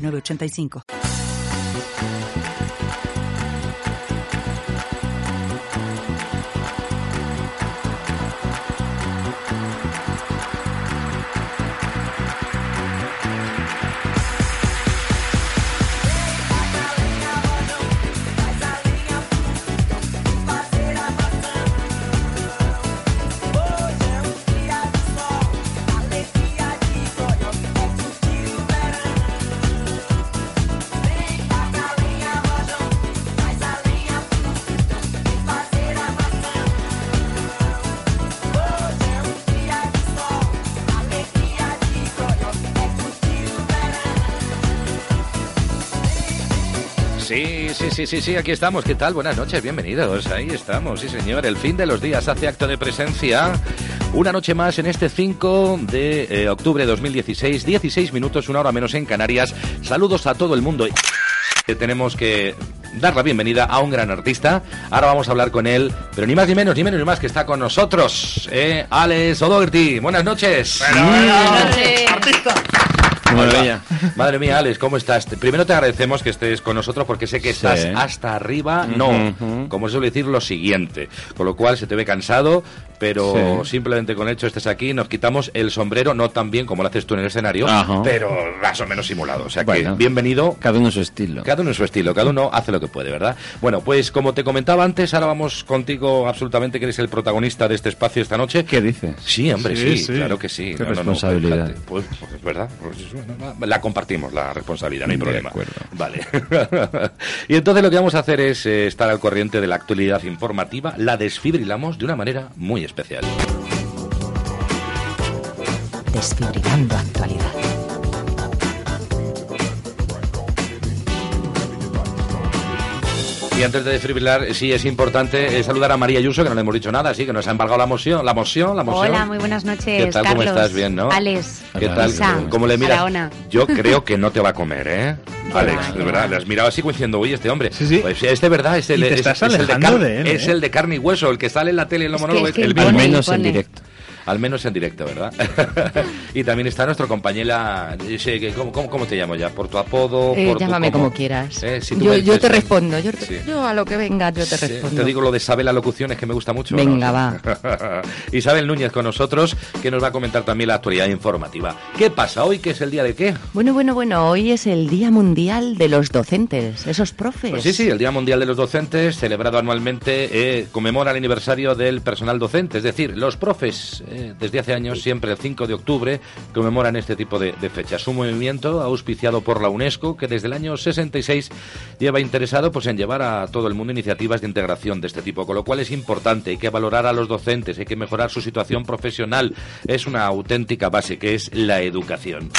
Nueve ochenta y cinco. Sí, sí, sí, aquí estamos. ¿Qué tal? Buenas noches, bienvenidos. Ahí estamos, sí, señor. El fin de los días hace acto de presencia. Una noche más en este 5 de eh, octubre de 2016, 16 minutos, una hora menos en Canarias. Saludos a todo el mundo. Tenemos que dar la bienvenida a un gran artista. Ahora vamos a hablar con él, pero ni más ni menos, ni menos ni más que está con nosotros, eh, Alex O'Doherty. Buenas noches. Artista. Madre mía. Madre mía, Alex, ¿cómo estás? Primero te agradecemos que estés con nosotros porque sé que estás hasta arriba. No, Ujú. como suelo decir, lo siguiente. Con lo cual se te ve cansado, pero Sí. simplemente con el hecho estés aquí, nos quitamos el sombrero, no tan bien como lo haces tú en el escenario, Ajá. pero más o menos simulado. O sea Bueno. que bienvenido. Cada uno su estilo. Cada uno en su estilo, cada uno hace lo que puede, ¿verdad? Bueno, pues como te comentaba antes, ahora vamos contigo absolutamente, que eres el protagonista de este espacio esta noche. ¿Qué dices? Sí, hombre, sí, Sí, sí. claro que sí. Qué responsabilidad. fíjate. pues, pues es verdad. pues. La compartimos, la responsabilidad, no hay De problema. acuerdo. Vale. y entonces lo que vamos a hacer es eh, estar al corriente de la actualidad informativa. La desfibrilamos de una manera muy especial. Desfibrilando actualidad. Y antes de desfibrilar, sí es importante eh, saludar a María Ayuso, que no le hemos dicho nada, así que nos ha embargado la moción, la moción, la moción. Hola, muy buenas noches, ¿Qué tal? ¿Cómo Carlos. estás? Bien, ¿no? Alex. ¿Qué Hola. tal? Isa. ¿Cómo le miras? Araona. Yo creo que no te va a comer, ¿eh? Alex, de verdad, le has mirado así como diciendo, oye, este hombre. Sí, sí. Pues este verdad, es el, Y te es- el de, alejando car- de él, es ¿eh? el de carne y hueso, el que sale en la tele en los monólogos, el pone- Al menos en directo. Al menos en directo, ¿verdad? y también está nuestro compañera, ¿cómo, cómo, cómo te llamo ya? ¿Por tu apodo? Eh, por llámame como quieras. Eh, si tú yo, yo te respondo. Yo, sí. yo a lo que venga, yo te Sí, respondo. Te digo lo de saber la locución, es que me gusta mucho. ¿no? Venga, va. Isabel Núñez con nosotros, que nos va a comentar también la actualidad informativa. ¿Qué pasa hoy? ¿Qué es el día de qué? Bueno, bueno, bueno, hoy es el Día Mundial de los Docentes, esos profes. Pues sí, sí, el Día Mundial de los Docentes, celebrado anualmente, eh, conmemora el aniversario del personal docente. Es decir, los profes, eh, desde hace años, siempre el 5 de octubre, conmemoran este tipo de, de fechas. Un movimiento auspiciado por la UNESCO, que desde el año 66 lleva interesado pues, en llevar a todo el mundo iniciativas de integración de este tipo, con lo cual es importante, hay que valorar a los docentes, hay que mejorar su situación profesional. Es una auténtica base, que es la educación.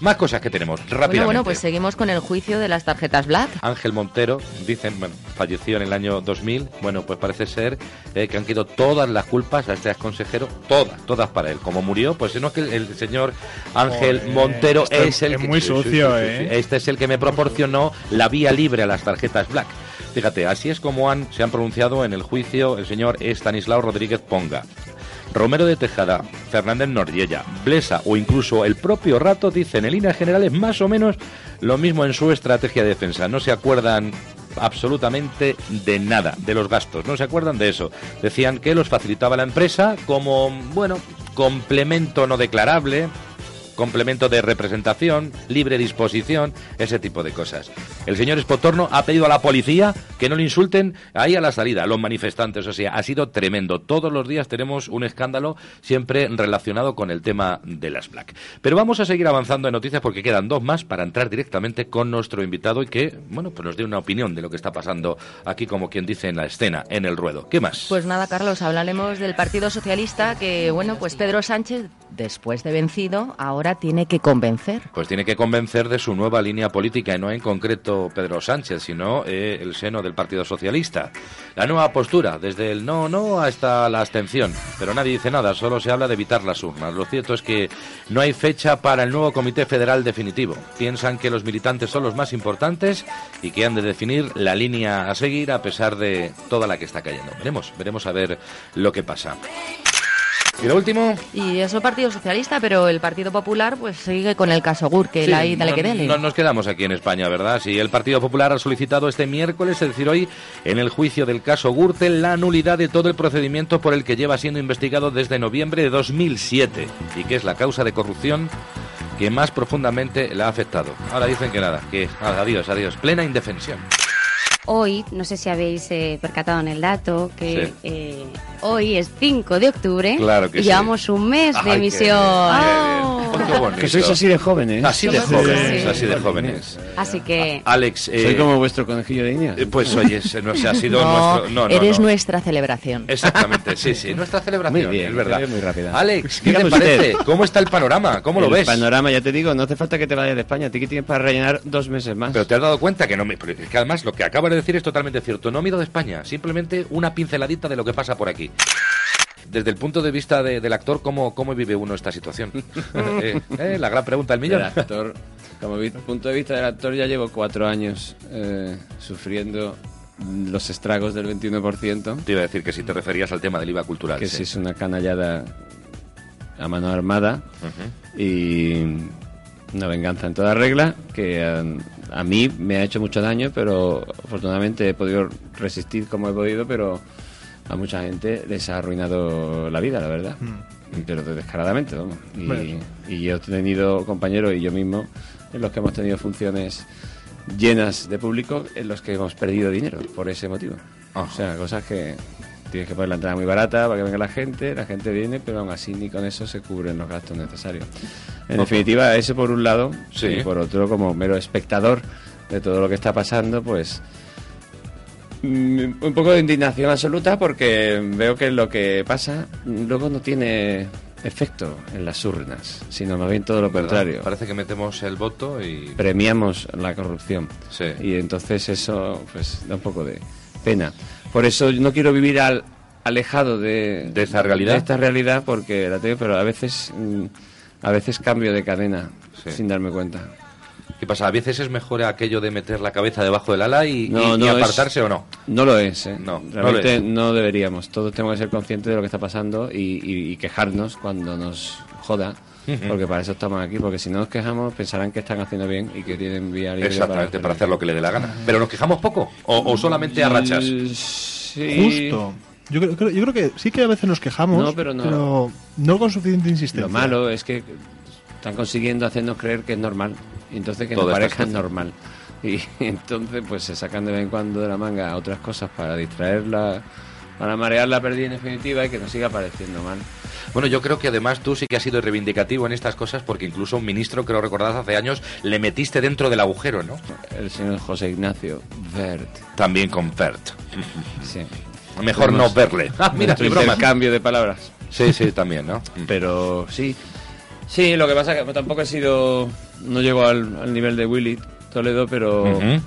Más cosas que tenemos, rápidamente. Bueno, bueno, pues seguimos con el juicio de las tarjetas Black. Ángel Montero, dicen, bueno, falleció en el año 2000. Bueno, pues parece ser eh, que han quedado todas las culpas a este consejero, todas, todas para él. Como murió, pues no es que el, el señor Ángel Joder, Montero es el es que. muy sucio, ¿eh? Este es el que me proporcionó la vía libre a las tarjetas Black. Fíjate, así es como han, se han pronunciado en el juicio el señor Estanislao Rodríguez Ponga. Romero de Tejada, Fernández Noriella, Blesa o incluso el propio Rato dicen en líneas generales más o menos lo mismo en su estrategia de defensa. No se acuerdan absolutamente de nada, de los gastos, no se acuerdan de eso. Decían que los facilitaba la empresa como, bueno, complemento no declarable, complemento de representación, libre disposición, ese tipo de cosas. El señor Espotorno ha pedido a la policía que no le insulten ahí a la salida, los manifestantes. O sea, ha sido tremendo. Todos los días tenemos un escándalo siempre relacionado con el tema de las Black. Pero vamos a seguir avanzando en noticias porque quedan dos más para entrar directamente con nuestro invitado y que, bueno, pues nos dé una opinión de lo que está pasando aquí, como quien dice en la escena, en el ruedo. ¿Qué más? Pues nada, Carlos, hablaremos del Partido Socialista que, bueno, pues Pedro Sánchez, después de vencido, ahora tiene que convencer. Pues tiene que convencer de su nueva línea política, y no en concreto Pedro Sánchez, sino eh, el seno del Partido Socialista. La nueva postura, desde el no, no hasta la abstención. Pero nadie dice nada, solo se habla de evitar las urnas. Lo cierto es que no hay fecha para el nuevo Comité Federal definitivo. Piensan que los militantes son los más importantes y que han de definir la línea a seguir a pesar de toda la que está cayendo. Veremos, veremos a ver lo que pasa. Y lo último. Y eso el Partido Socialista, pero el Partido Popular pues sigue con el caso Gürtel Sí, ahí, dale no, que dele. no nos quedamos aquí en España, ¿verdad? Sí, el Partido Popular ha solicitado este miércoles, es decir, hoy, en el juicio del caso Gürtel, la nulidad de todo el procedimiento por el que lleva siendo investigado desde noviembre de 2007 y que es la causa de corrupción que más profundamente le ha afectado. Ahora dicen que nada, que adiós, adiós, plena indefensión. Hoy, no sé si habéis eh, percatado en el dato, que Sí. eh, hoy es 5 de octubre Claro que y sí. llevamos un mes de qué emisión. bien, qué bien. Qué bonito. Que sois así de jóvenes. Así de jóvenes, así. de jóvenes. Así que Alex, eh, Soy como vuestro conejillo de indias. eh, pues oye, ese no se ha sido No, nuestro... No, no, eres no. nuestra celebración. Exactamente, sí, sí, nuestra celebración, Muy bien, es verdad. muy rápida. Alex, ¿qué Dígame te parece? usted. ¿Cómo está el panorama? ¿Cómo lo el ves? panorama, ya te digo, no hace falta que te vayas de España. A ti que tienes para rellenar dos meses más. Pero te has dado cuenta que no me. que además lo que acabas de decir es totalmente cierto. No mido de España, simplemente una pinceladita de lo que pasa por aquí. Desde el punto de vista de- del actor, ¿cómo, ¿cómo vive uno esta situación? Eh, eh, la gran pregunta del millón. Del actor, como vi- punto de vista del actor, ya llevo cuatro años eh, sufriendo los estragos del 21%, Te iba a decir que si te referías al tema del IVA cultural. que sí. es una canallada a mano armada Ujú. y una venganza en toda regla que a, a mí me ha hecho mucho daño, pero afortunadamente he podido resistir como he podido, pero a mucha gente les ha arruinado la vida, la verdad. Pero descaradamente, vamos. Y, y yo he tenido compañeros y yo mismo en los que hemos tenido funciones llenas de público en los que hemos perdido dinero por ese motivo. Ajá. O sea, cosas que tienes que poner la entrada muy barata para que venga la gente, la gente viene, pero aún así ni con eso se cubren los gastos necesarios. En definitiva, ese por un lado, Sí. y por otro, como mero espectador de todo lo que está pasando, pues mm, un poco de indignación absoluta porque veo que lo que pasa luego no tiene efecto en las urnas, sino más bien todo lo ¿Verdad? contrario. Parece que metemos el voto y. Premiamos la corrupción. Sí. Y entonces eso pues da un poco de pena. Por eso yo no quiero vivir al, alejado de, ¿De esa realidad? de esta realidad porque la tengo, pero a veces mm, a veces cambio de cadena Sí. sin darme cuenta. ¿Qué pasa? A veces es mejor aquello de meter la cabeza debajo del ala y, No, y- y no, es- apartarse o no. No lo es, ¿eh? No, Realmente no, es. deberíamos. Todos tenemos que ser conscientes de lo que está pasando y, y- y quejarnos cuando nos joda, porque para eso estamos aquí, porque si no nos quejamos pensarán que están haciendo bien y que tienen vía libre Exactamente, para hacer lo que le dé la gana. ¿Pero nos quejamos poco? ¿O, o solamente a rachas? Sí. Justo. Yo creo, creo- yo creo que sí que a veces nos quejamos, No, pero no. no con suficiente insistencia. Lo malo es que están consiguiendo hacernos creer que es normal. Entonces que nos está parezca normal. Y entonces pues se sacan de vez en cuando de la manga otras cosas para distraerla, para marear la pérdida en definitiva y que nos siga pareciendo mal. Bueno, yo creo que además tú sí que has sido reivindicativo en estas cosas porque incluso un ministro, creo recordar hace años, le metiste dentro del agujero, ¿no? El señor José Ignacio Vert. También con Fert. Sí. Mejor no verle. Ah, mira, qué broma. intercambio de palabras. Sí, sí, también, ¿no? Pero sí. Sí, lo que pasa es que tampoco he sido. No llego al, al nivel de Willy Toledo, pero. Ujú.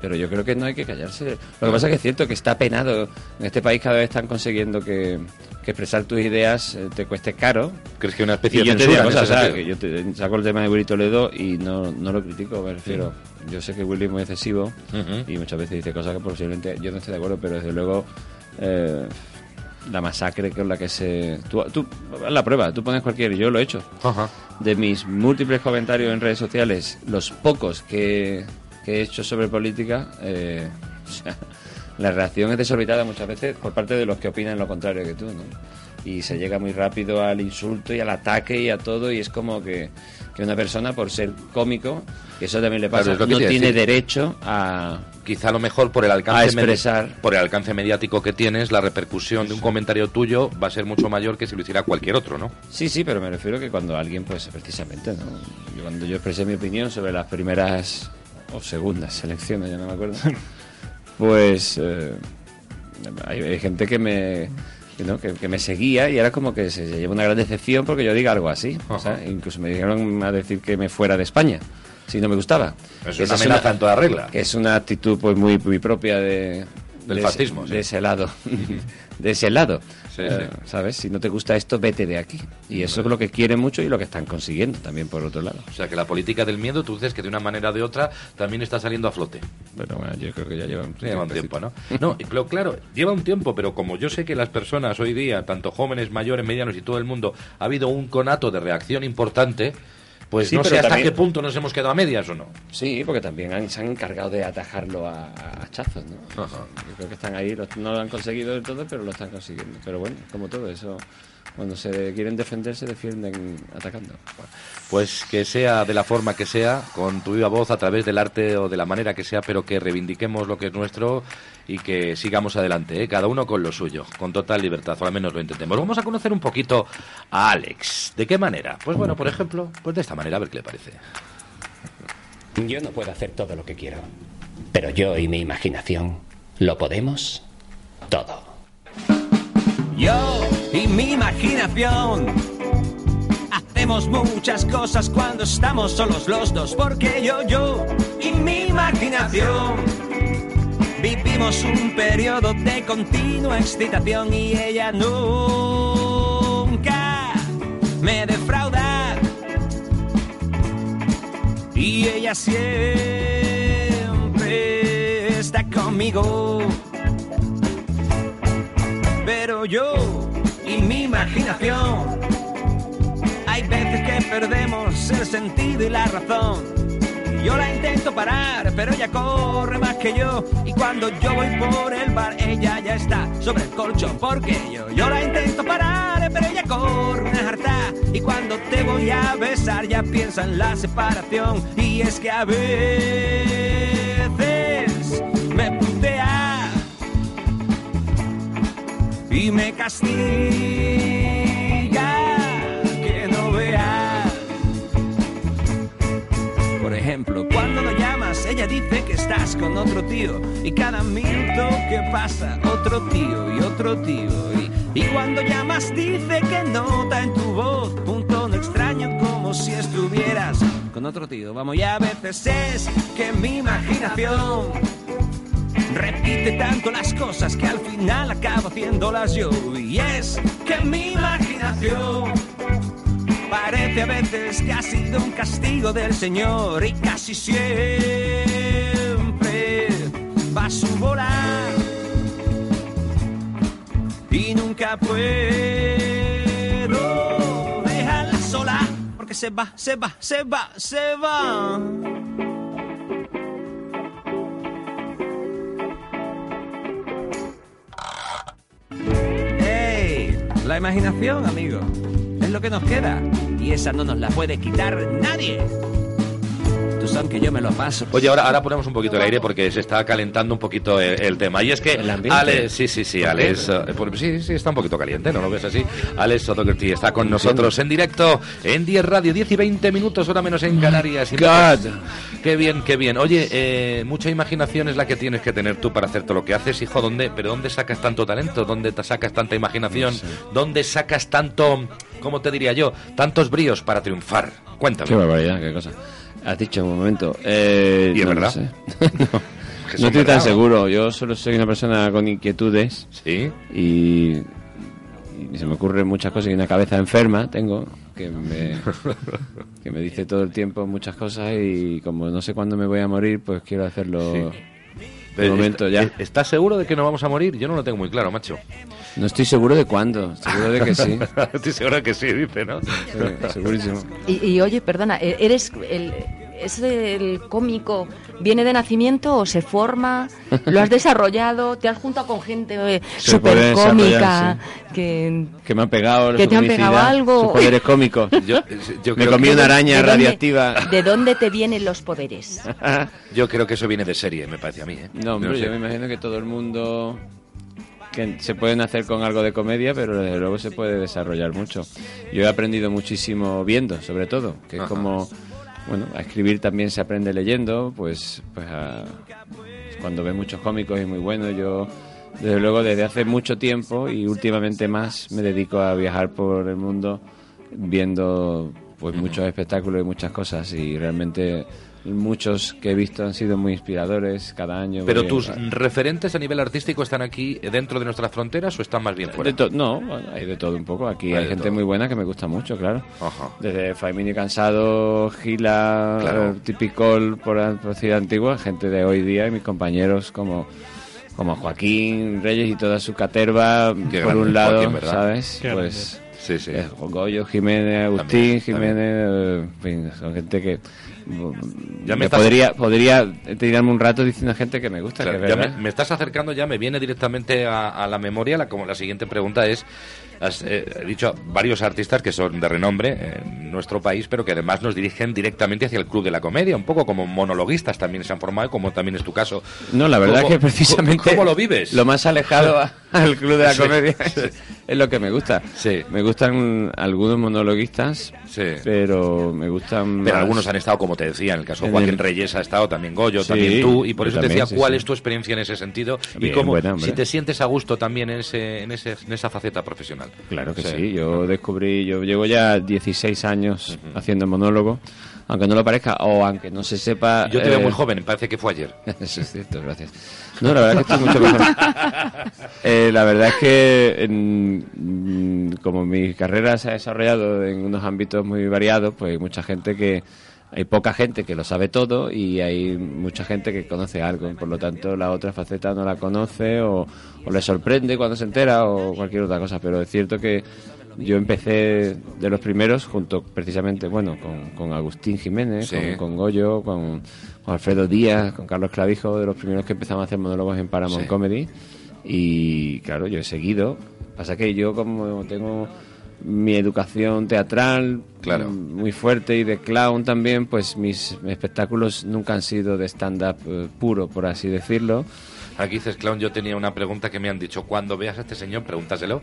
Pero yo creo que no hay que callarse. Lo que pasa es que es cierto que está penado. En este país cada vez están consiguiendo que, que expresar tus ideas eh, te cueste caro. ¿Crees que una especie Y de yo te digo cosas, ¿sabes? sentido? que yo te- saco el tema de Willy Toledo y no, no lo critico, me refiero. Yo sé que Willy es muy excesivo y muchas veces dice cosas que posiblemente yo no estoy de acuerdo, pero desde luego eh, la masacre con la que se... Tú, tú la prueba, tú pones cualquier, yo lo he hecho. Ajá. De mis múltiples comentarios en redes sociales, los pocos que, que he hecho sobre política, eh, o sea, la reacción es desorbitada muchas veces por parte de los que opinan lo contrario que tú, ¿no? Y se llega muy rápido al insulto y al ataque y a todo, y es como que, que una persona, por ser cómico, que eso también le Claro, pasa, que no tiene decir. derecho a... Quizá a lo mejor por el alcance expresar. por el alcance mediático que tienes, la repercusión de un comentario tuyo va a ser mucho mayor que si lo hiciera cualquier otro, ¿no? Sí, sí, pero me refiero que cuando alguien, pues precisamente, ¿no? Yo cuando yo expresé mi opinión sobre las primeras o segundas elecciones, ya no me acuerdo, pues eh, hay, hay gente que me, ¿no? que, que me seguía y era como que se, se lleva una gran decepción porque yo diga algo así. o sea, incluso me dijeron a decir que me fuera de España si no me gustaba. Es una esa amenaza en toda regla. Que es una actitud pues muy, muy propia de, Del de fascismo, ese, sí. de ese lado. de ese lado. Sí, Eh, sí. ¿Sabes? Si no te gusta esto, vete de aquí. Y eso es lo que quieren mucho y lo que están consiguiendo también por otro lado. O sea, que la política del miedo, tú dices que de una manera o de otra también está saliendo a flote. Pero bueno, yo creo que ya llevan, Lleva un tiempo, ¿no? No, pero claro, lleva un tiempo, pero como yo sé que las personas hoy día, tanto jóvenes, mayores, medianos y todo el mundo, ha habido un conato de reacción importante, pues Sí, no sé hasta también- qué punto nos hemos quedado a medias o no. Sí, porque también han- se han encargado de atajarlo a, a hachazos, ¿no? Ajá. Yo creo que están ahí, no lo han conseguido del todo, pero lo están consiguiendo. Pero bueno, como todo eso, cuando se quieren defender, se defienden atacando. Pues que sea de la forma que sea, con tu viva voz, a través del arte o de la manera que sea, pero que reivindiquemos lo que es nuestro y que sigamos adelante, ¿eh? cada uno con lo suyo, con total libertad, o al menos lo intentemos. Vamos a conocer un poquito a Alex. ¿De qué manera? Pues bueno, por ejemplo, pues de esta manera, a ver qué le parece. Yo no puedo hacer todo lo que quiero, pero yo y mi imaginación lo podemos todo. Yo y mi imaginación. Hacemos muchas cosas cuando estamos solos los dos, porque yo, yo y mi imaginación. Vivimos un periodo de continua excitación y ella nunca me defrauda. Y ella siempre está conmigo pero yo y mi imaginación. Hay veces que perdemos el sentido y la razón. Yo la intento parar, pero ella corre más que yo. Y cuando yo voy por el bar, ella ya está sobre el colchón. Porque yo, yo la intento parar, pero ella corre una jarta. Y cuando te voy a besar, ya piensa en la separación. Y es que a veces y me castiga que no vea. Por ejemplo, cuando lo llamas, ella dice que estás con otro tío y cada minuto que pasa, otro tío y otro tío. Y, y cuando llamas, dice que nota en tu voz un tono extraño como si estuvieras con otro tío. Vamos, y a veces es que mi imaginación Repite tanto las cosas que al final acabo haciéndolas yo. Y es que mi imaginación parece a veces que ha sido un castigo del Señor y casi siempre va a su volar. Y nunca puedo dejarla sola porque se va, se va, se va, se va. La imaginación, amigo. Es lo que nos queda. Y esa no nos la puede quitar nadie. Tú sabes que yo me lo paso. Oye, ahora, ahora ponemos un poquito el aire porque se está calentando un poquito el, el tema. Y es que. Alex, sí, sí, sí, Alex, eh, sí, sí, está un poquito caliente, ¿no lo ves así? Alex Sotokerty está con nosotros en directo en 10 Radio, 10 y 20 minutos, hora menos en Canarias. Y God. Qué bien, qué bien. Oye, eh, mucha imaginación es la que tienes que tener tú para hacer todo lo que haces, hijo. ¿Dónde, pero ¿dónde sacas tanto talento? ¿Dónde te sacas tanta imaginación? ¿Dónde sacas tanto, cómo te diría yo, tantos bríos para triunfar? Cuéntame. Qué barbaridad, qué cosa. Has dicho un momento. Eh, ¿Y es no lo verdad? sé. No, estoy tan seguro. Yo solo soy una persona con inquietudes Sí. y, y se me ocurren muchas cosas y una cabeza enferma tengo que me, que me dice todo el tiempo muchas cosas y como no sé cuándo me voy a morir, pues quiero hacerlo de momento ya. ¿Estás seguro de que no vamos a morir? Yo no lo tengo muy claro, macho. No estoy seguro de cuándo, seguro de que sí. Estoy seguro de que sí, dice, ¿no? Sí, segurísimo. Y, y, oye, perdona, ¿e- ¿eres el, es el cómico? ¿Viene de nacimiento o se forma? ¿Lo has desarrollado? ¿Te has juntado con gente eh, súper cómica? Que, Que me han pegado, ¿Que te han pegado algo? sus poderes cómicos. Yo, yo Me comí una araña ¿de dónde- radiactiva. ¿De dónde te vienen los poderes? Yo creo que eso viene de serie, me parece a mí. ¿eh? No, hombre, sé. yo me imagino que todo el mundo que se pueden hacer con algo de comedia, pero desde luego se puede desarrollar mucho. Yo he aprendido muchísimo viendo, sobre todo, que es como, bueno, a escribir también se aprende leyendo, pues, pues a- cuando ves muchos cómicos y muy buenos, yo desde luego desde hace mucho tiempo y últimamente más me dedico a viajar por el mundo viendo pues muchos espectáculos y muchas cosas. Y realmente muchos que he visto han sido muy inspiradores cada año. Pero tus referentes a nivel artístico están aquí dentro de nuestras fronteras o están más bien fuera. de to- no, bueno, hay de todo un poco. Aquí Hay gente todo. muy buena que me gusta mucho, claro. Ajá. Desde Faimini Cansado, Gila, Claro. eh, Tipicol, por la ciudad antigua, gente de hoy día y mis compañeros como como Joaquín Reyes y toda su caterva, Qué por grande, un lado. ¿sabes? Qué pues Sí, sí. eh, Goyo, Jiménez, Agustín, También, Jiménez, eh, en fin, son gente que Ya me me estás- podría podría tirarme un rato diciendo gente que me gusta, Claro, que ya me, me estás acercando, ya me viene directamente a, a la memoria. La, como la siguiente pregunta es: has eh, dicho varios artistas que son de renombre en nuestro país, pero que además nos dirigen directamente hacia el club de la comedia, un poco como monologuistas también se han formado, como también es tu caso. No, la verdad ¿Cómo- es que precisamente. ¿Cómo lo vives? Lo más alejado a- al club de la Sí, comedia sí. es, es lo que me gusta. Sí. Me gustan algunos monologuistas, Sí. pero me gustan. Pero más- algunos han estado, como te decía, en el caso de Joaquín Reyes ha estado, también Goyo, Sí, también tú, y por eso te también, decía sí, cuál es tu experiencia en ese sentido y Bien, cómo, buena, si te sientes a gusto también en, ese, en, ese, en esa faceta profesional. Claro que sí. Yo descubrí, yo llevo ya 16 años haciendo monólogo, aunque no lo parezca, o aunque no se sepa. Yo te veo eh, muy joven, parece que fue ayer. Eso es cierto, gracias. No, la verdad es que estoy mucho mejor. Eh, la verdad es que en- mm, como mi carrera se ha desarrollado en unos ámbitos muy variados, pues hay mucha gente que hay poca gente que lo sabe todo y hay mucha gente que conoce algo. Por lo tanto, la otra faceta no la conoce o, o le sorprende cuando se entera o cualquier otra cosa. Pero es cierto que yo empecé de los primeros junto precisamente, bueno, con, con Agustín Jiménez, Sí. con, con Goyo, con, con Alfredo Díaz, con Carlos Clavijo, de los primeros que empezamos a hacer monólogos en Paramount Sí. Comedy. Y claro, yo he seguido. Pasa que yo como tengo mi educación teatral Claro. mm, muy fuerte y de clown también, pues mis espectáculos nunca han sido de stand-up eh, puro, por así decirlo. Aquí dices, Clown, yo tenía una pregunta que me han dicho. Cuando veas a este señor, pregúntaselo,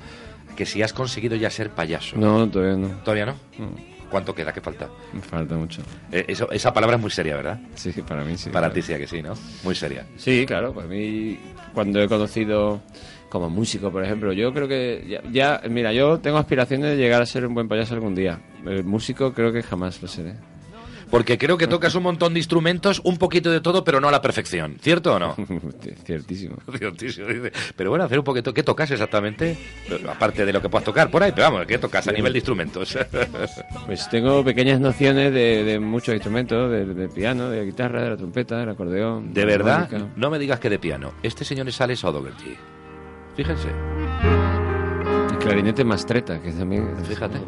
que si has conseguido ya ser payaso. No, todavía no. ¿Todavía no? Mm, ¿Cuánto queda? ¿Qué falta? Me falta mucho. Eh, eso- esa palabra es muy seria, ¿verdad? Sí, para mí sí. Para claro. ti sí, ¿a que sí, ¿no? Muy seria. Sí, claro, para mí cuando he conocido como músico, por ejemplo, yo creo que ya, ya- mira, yo tengo aspiraciones de llegar a ser un buen payaso algún día. El músico creo que jamás lo seré. Porque creo que tocas un montón de instrumentos, un poquito de todo, pero no a la perfección. ¿Cierto o no? Ciertísimo. Ciertísimo, dice. Pero bueno, hacer un poquito. ¿Qué tocas exactamente? Aparte de lo que puedas tocar por ahí, pero vamos, ¿qué tocas a nivel de instrumentos? Pues tengo pequeñas nociones de, de muchos instrumentos, de, de piano, de guitarra, de la trompeta, del acordeón. De verdad, no me digas que de piano. Este señor es Alex O'Dougherty. Fíjense. El clarinete mastreta, que también... Fíjate.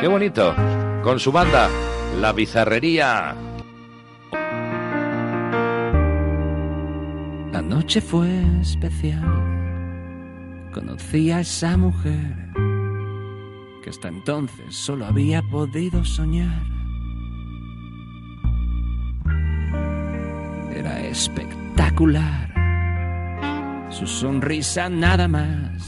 Qué bonito. Con su banda, La Bizarrería. La noche fue especial. Conocí a esa mujer que hasta entonces solo había podido soñar. Era espectacular. Su sonrisa nada más.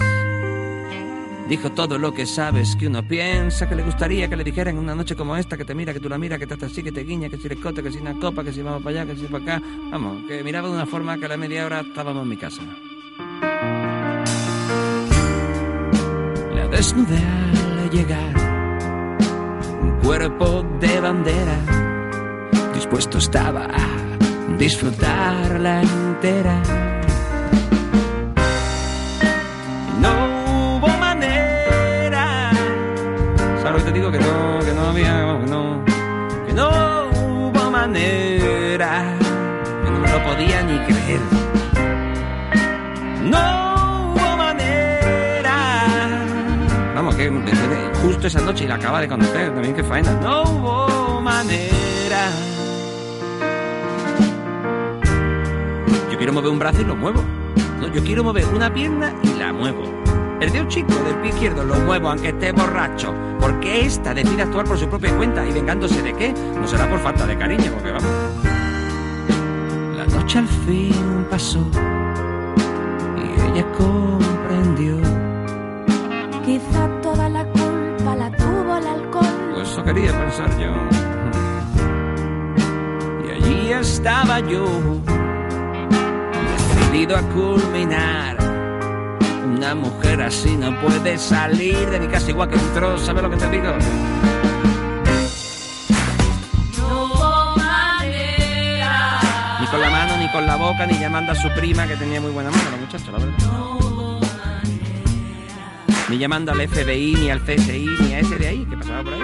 Dijo todo lo que sabes que uno piensa que le gustaría que le dijeran en una noche como esta, que te mira, que tú la miras, que te hace así, que te guiña, que si le cota, que si una copa, que si vamos para allá, que si para acá. Vamos, que miraba de una forma que a la media hora estábamos en mi casa. La desnudé al llegar, un cuerpo de bandera, dispuesto estaba a disfrutarla entera. ¿Sabes lo que te digo? Que no, que no había, que no, que no hubo manera. Que no me lo podía ni creer. No hubo manera. Vamos, que justo esa noche y la acaba de conocer. También que faena. No hubo manera. Yo quiero mover un brazo y lo muevo. No, yo quiero mover una pierna y la muevo. El dedo chico del pie izquierdo lo muevo aunque esté borracho. Porque esta decide actuar por su propia cuenta y vengándose de qué. No será por falta de cariño, porque vamos. La noche al fin pasó y ella comprendió. Quizá toda la culpa la tuvo el alcohol. Pues eso quería pensar yo. Y allí estaba yo. decidido a culminar. Una mujer así no puede salir de mi casa igual que entró, ¿sabes lo que te digo? Ni con la mano, ni con la boca, ni llamando a su prima que tenía muy buena mano, la muchacha, la verdad. Ni llamando al FBI, ni al CSI, ni a ese de ahí que pasaba por ahí.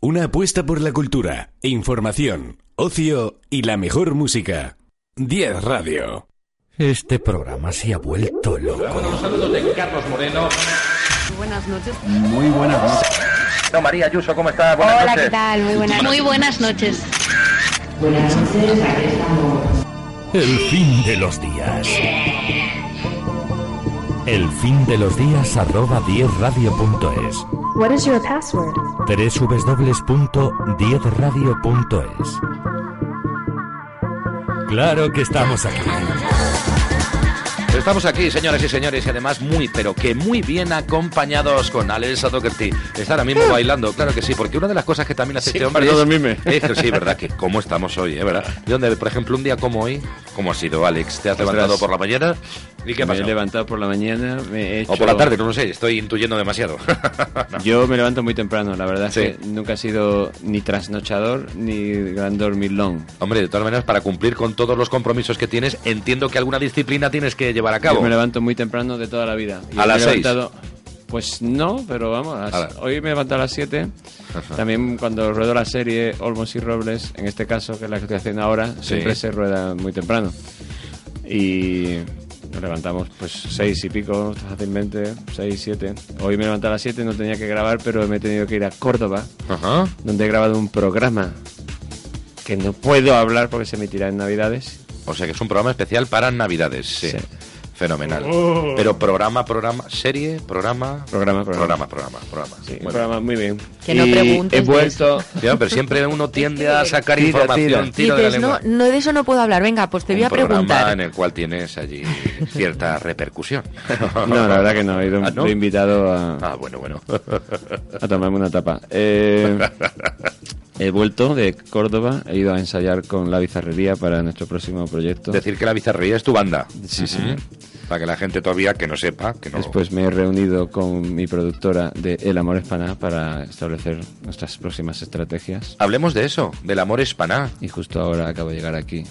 Una apuesta por la cultura, información, ocio y la mejor música. 10 Radio. Este programa se ha vuelto loco. Los saludos de Carlos Moreno. Buenas noches. Muy buenas noches. No, María Ayuso, ¿cómo estás? Buenas Hola, noches. ¿qué tal? Muy buenas, muy buenas noches. Buenas noches, aquí estamos. El fin de los días. El fin de los días arroba 10radio.es What is your password? www.10radio.es Claro que estamos aquí. Estamos aquí, señoras y señores, y además muy, pero que muy bien acompañados con Alex Doherty. Está ahora mismo bailando, claro que sí, porque una de las cosas que también hace Sí, este hombre no es, es que sí, verdad, que cómo estamos hoy, ¿eh? ¿verdad? ¿De dónde, por ejemplo, un día como hoy, cómo ha sido, Alex? ¿Te has Ostras. levantado por la mañana? ¿Y qué me pasa? he levantado por la mañana, me he hecho... O por la tarde, no lo sé, estoy intuyendo demasiado. Yo me levanto muy temprano, la verdad Sí. es que nunca he sido ni trasnochador ni gran dormilón. Hombre, de todas maneras, para cumplir con todos los compromisos que tienes, entiendo que alguna disciplina tienes que llevar a cabo. Yo me levanto muy temprano de toda la vida. Y ¿A las seis? levantado- Pues no, pero vamos, a las- A hoy me he levantado a las 7. También cuando ruedo la serie Olmos y Robles, en este caso, que es la que estoy haciendo ahora, Sí. siempre se rueda muy temprano. Y nos levantamos pues seis y pico fácilmente, seis, siete. Hoy me he levantado a las 7, no tenía que grabar, pero me he tenido que ir a Córdoba, Ajá. donde he grabado un programa que no puedo hablar porque se emitirá en Navidades. O sea que es un programa especial para Navidades, sí. Sí. Fenomenal. Oh. Pero programa, programa, serie, programa. Programa, programa. Programa, programa, programa. Sí, Muy un programa muy bien. Que no preguntes He de vuelto. Ya, pero siempre uno tiende a sacar Tira, información, tira. tira de la Dices, no, no, de eso no puedo hablar. Venga, pues te voy un a programa preguntar. en el cual tienes allí cierta repercusión. No, la verdad que no. He ido ¿Ah, no? invitado a, Ah, bueno, bueno. a tomarme una tapa. Eh, he vuelto de Córdoba. He ido a ensayar con la bizarrería para nuestro próximo proyecto. Decir que la bizarrería es tu banda. Sí, sí. Para que la gente todavía que no sepa, que no. Después me he reunido con mi productora de El Amor Espaná para establecer nuestras próximas estrategias. Hablemos de eso, del amor espaná, Y justo ahora acabo de llegar aquí.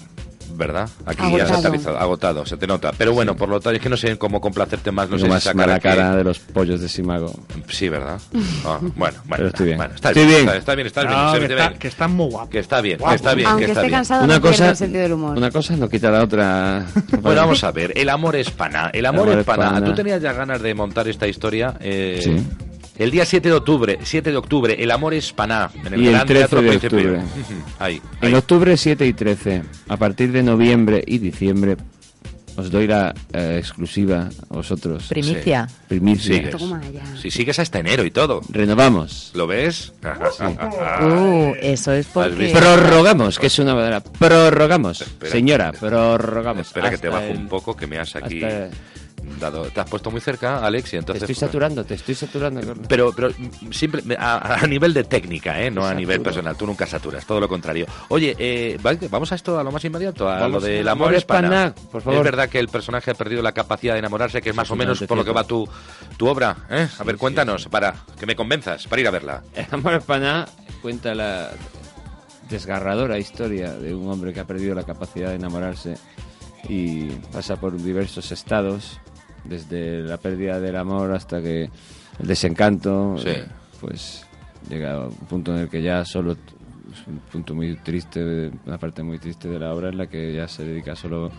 ¿Verdad? Aquí Agotado. ya se ha aterrizado, agotado, se te nota. Pero bueno, por lo tanto, es que no sé cómo complacerte más, no Tengo sé más si sacar aquí- cara de los pollos de Simago. Sí, ¿verdad? Ah, bueno, bueno, Pero estoy bien. bueno, está Estoy bien, bien. Está, está bien, está bien, No, que, está, ve. que está muy guapo. Que está bien, que está bien, Aunque que está esté bien. cansado, Una no cosa, el sentido del humor. una cosa no quita la otra. Bueno, vamos a ver, el amor es pana. El amor, amor es es pana. pana. Tú tenías ya ganas de montar esta historia. eh, Sí. El día 7 de octubre, 7 de octubre, el amor es paná. En el Y el Gran 13 Teatro de Príncipe. octubre. Ahí, ahí. En octubre 7 y 13, a partir de noviembre y diciembre, os doy la eh, exclusiva a vosotros. Primicia. Primicia. Sigues. Toma ya. Si sigues hasta enero y todo. Renovamos. ¿Lo ves? Uh, eso es porque... Prorrogamos, que es una manera. Prorrogamos. Espera, Señora, espera. prorrogamos. Espera que te bajo el- un poco, que me has aquí hasta- dado. Te has puesto muy cerca, Alex, y Te entonces. estoy saturando, te estoy saturando. Pero, pero simple, a, a nivel de técnica, ¿eh? no a nivel personal. Tú nunca saturas, todo lo contrario. Oye, eh, vamos a esto, a lo más inmediato, a Vamos lo del amor amor hispana. hispana, por favor. Es verdad que el personaje ha perdido la capacidad de enamorarse, que es más o menos por lo que va tu, tu obra. ¿eh? A ver, cuéntanos, sí. para que me convenzas, para ir a verla. El amor espaná cuenta la desgarradora historia de un hombre que ha perdido la capacidad de enamorarse y pasa por diversos estados, desde la pérdida del amor hasta que el desencanto, Sí. eh, pues llega a un punto en el que ya solo es un punto muy triste, una parte muy triste de la obra en la que ya se dedica solo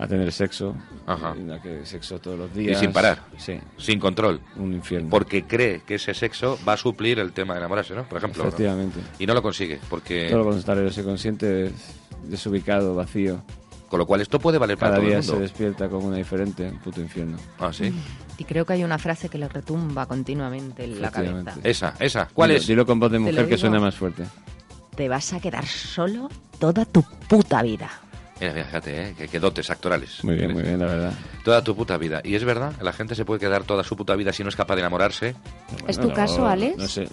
a tener sexo, Ajá. en la que sexo todos los Y días. sin parar, Sí, sin control. un infierno. Porque cree que ese sexo va a suplir el tema de enamorarse, ¿no? Por ejemplo. ¿no? Efectivamente. Y no lo consigue, porque. Todo lo contrario, se consiente des- desubicado, vacío. Con lo cual esto puede valer para Cada todo día el se mundo. despierta con una diferente, puto infierno. Ah, sí. Y creo que hay una frase que le retumba continuamente en la cabeza. Esa, esa. ¿Cuál Dilo- es? Dilo con voz de mujer que suena más fuerte. Te vas a quedar solo toda tu puta vida. Mira, mira, fíjate, ¿eh? que, que dotes actorales. Muy bien, muy bien, la verdad. Toda tu puta vida. Y es verdad, la gente se puede quedar toda su puta vida si no es capaz de enamorarse. ¿Es Bueno, tu caso, no- Alex? No sé.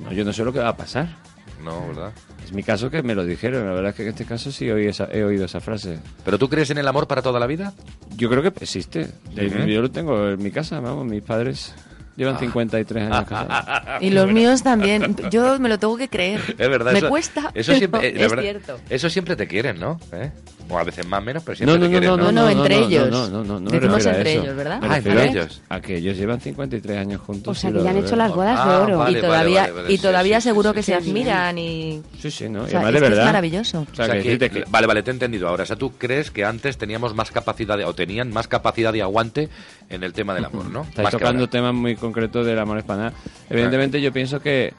No, yo no sé lo que va a pasar. No, ¿verdad? Es mi caso que me lo dijeron. La verdad es que en este caso sí oí esa- he oído esa frase. ¿Pero tú crees en el amor para toda la vida? Yo creo que existe. Ujú. Yo lo tengo en mi casa, vamos, mis padres llevan 53 años casados. Y los míos también. Yo me lo tengo que creer. Es verdad. Me eso, cuesta. Eso siempre, eh, la es verdad, cierto. Eso siempre te quieren, ¿no? ¿Eh? O a veces más menos, pero siempre no, te no, quieren, no, ¿no? no, No, no, entre no, ellos. No, no, no, no me Decimos refiero a entre eso. ellos, ¿verdad? Ah, entre ellos. A que ellos llevan 53 años juntos. O sea, que ya han hecho las bodas de Ah, oro. vale, y todavía, vale, vale, y todavía sí, seguro sí, que sí. se admiran y... Sí, sí, ¿no? O Y además es de que es verdad. maravilloso. O sea, O sea, que que- decirte que- Vale, vale, te he entendido ahora. O sea, tú crees que antes teníamos más capacidad de, o tenían más capacidad de aguante en el tema del amor, ¿no? Que tocando temas muy concretos del amor español. Evidentemente yo pienso que,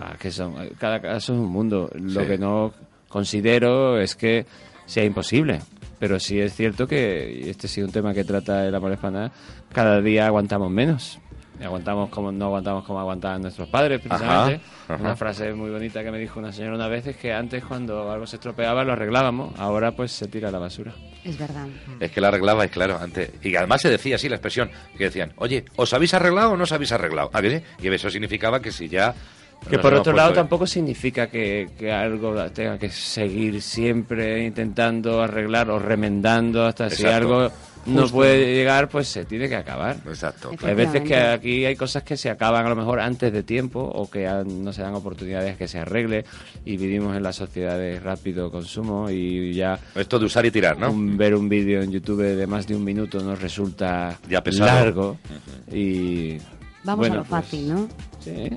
ah, que son, cada caso es un mundo. Lo Sí. que no considero es que sea imposible. Pero sí es cierto que, y este sí es un tema que trata el amor español, cada día aguantamos menos. Y aguantamos como no aguantamos como aguantaban nuestros padres, precisamente. Ajá, ajá. Una frase muy bonita que me dijo una señora una vez es que antes cuando algo se estropeaba lo arreglábamos, ahora pues se tira a la basura. Es verdad. Es que la arreglabais, claro, antes. Y además se decía así la expresión, que decían, oye, ¿os habéis arreglado o no os habéis arreglado? ¿A que sí? Y eso significaba que si ya... Que por otro puesto lado tampoco significa que, que algo tenga que seguir siempre intentando arreglar o remendando hasta si algo no Justo. puede llegar, pues se tiene que acabar. Exacto. Hay veces que aquí hay cosas que se acaban a lo mejor antes de tiempo o que no se dan oportunidades que se arregle y vivimos en la sociedad de rápido consumo y ya Esto de usar y tirar, ¿no? un- ver un vídeo en YouTube de más de un minuto nos resulta Ya largo y Vamos bueno, a lo pues, fácil, ¿no? Sí.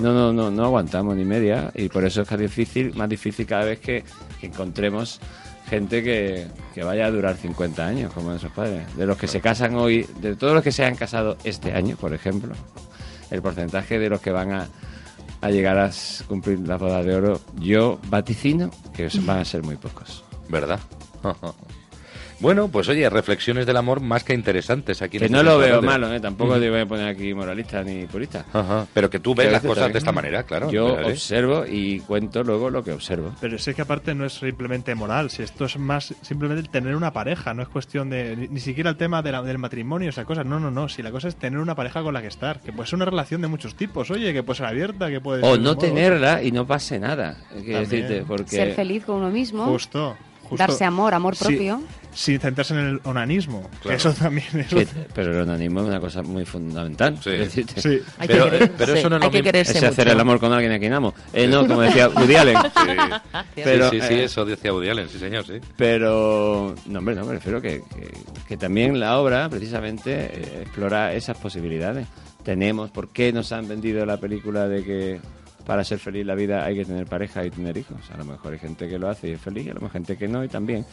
No, no, no, no aguantamos ni media y por eso es que es difícil, más difícil cada vez que, que encontremos gente que, que vaya a durar 50 años como nuestros padres. De los que se casan hoy, de todos los que se han casado este año, por ejemplo, el porcentaje de los que van a a llegar a cumplir la boda de oro, yo vaticino que van a ser muy pocos. ¿Verdad? bueno, pues oye, reflexiones del amor más que interesantes aquí. en Que este no lo veo malo, ¿eh? tampoco te voy a poner aquí moralista ni purista. Ajá, Pero que tú ves las cosas también- de esta manera, claro. Yo observo y cuento luego lo que observo. Pero es que aparte no es simplemente moral, si esto es más simplemente el tener una pareja, no es cuestión de ni, ni siquiera el tema de la- del matrimonio, esa cosa, no, no, no, si la cosa es tener una pareja con la que estar, que puede ser una relación de muchos tipos, oye, que puede ser abierta, que puede O ser no tenerla y no pase nada. Decirte, porque Ser feliz con uno mismo. Justo, justo. Darse amor, amor Sí, propio. Sin centrarse en el onanismo, Claro. eso también es... Que- pero el onanismo es una cosa muy fundamental. decirte. Sí. Hay que Pero, eh, pero eso no es lo que mismo. quererse Ese hacer mucho. el amor con alguien a quien amo. Eh, no, como decía Woody Allen. Sí. Pero, sí, sí, sí, eh, eso decía Woody Allen, sí, señor, sí. Pero, no, hombre, no, me refiero que, que, que también la obra, precisamente, eh, explora esas posibilidades. Tenemos, ¿por qué nos han vendido la película de que para ser feliz la vida hay que tener pareja y tener hijos? A lo mejor hay gente que lo hace y es feliz, y a lo mejor hay gente que no y también.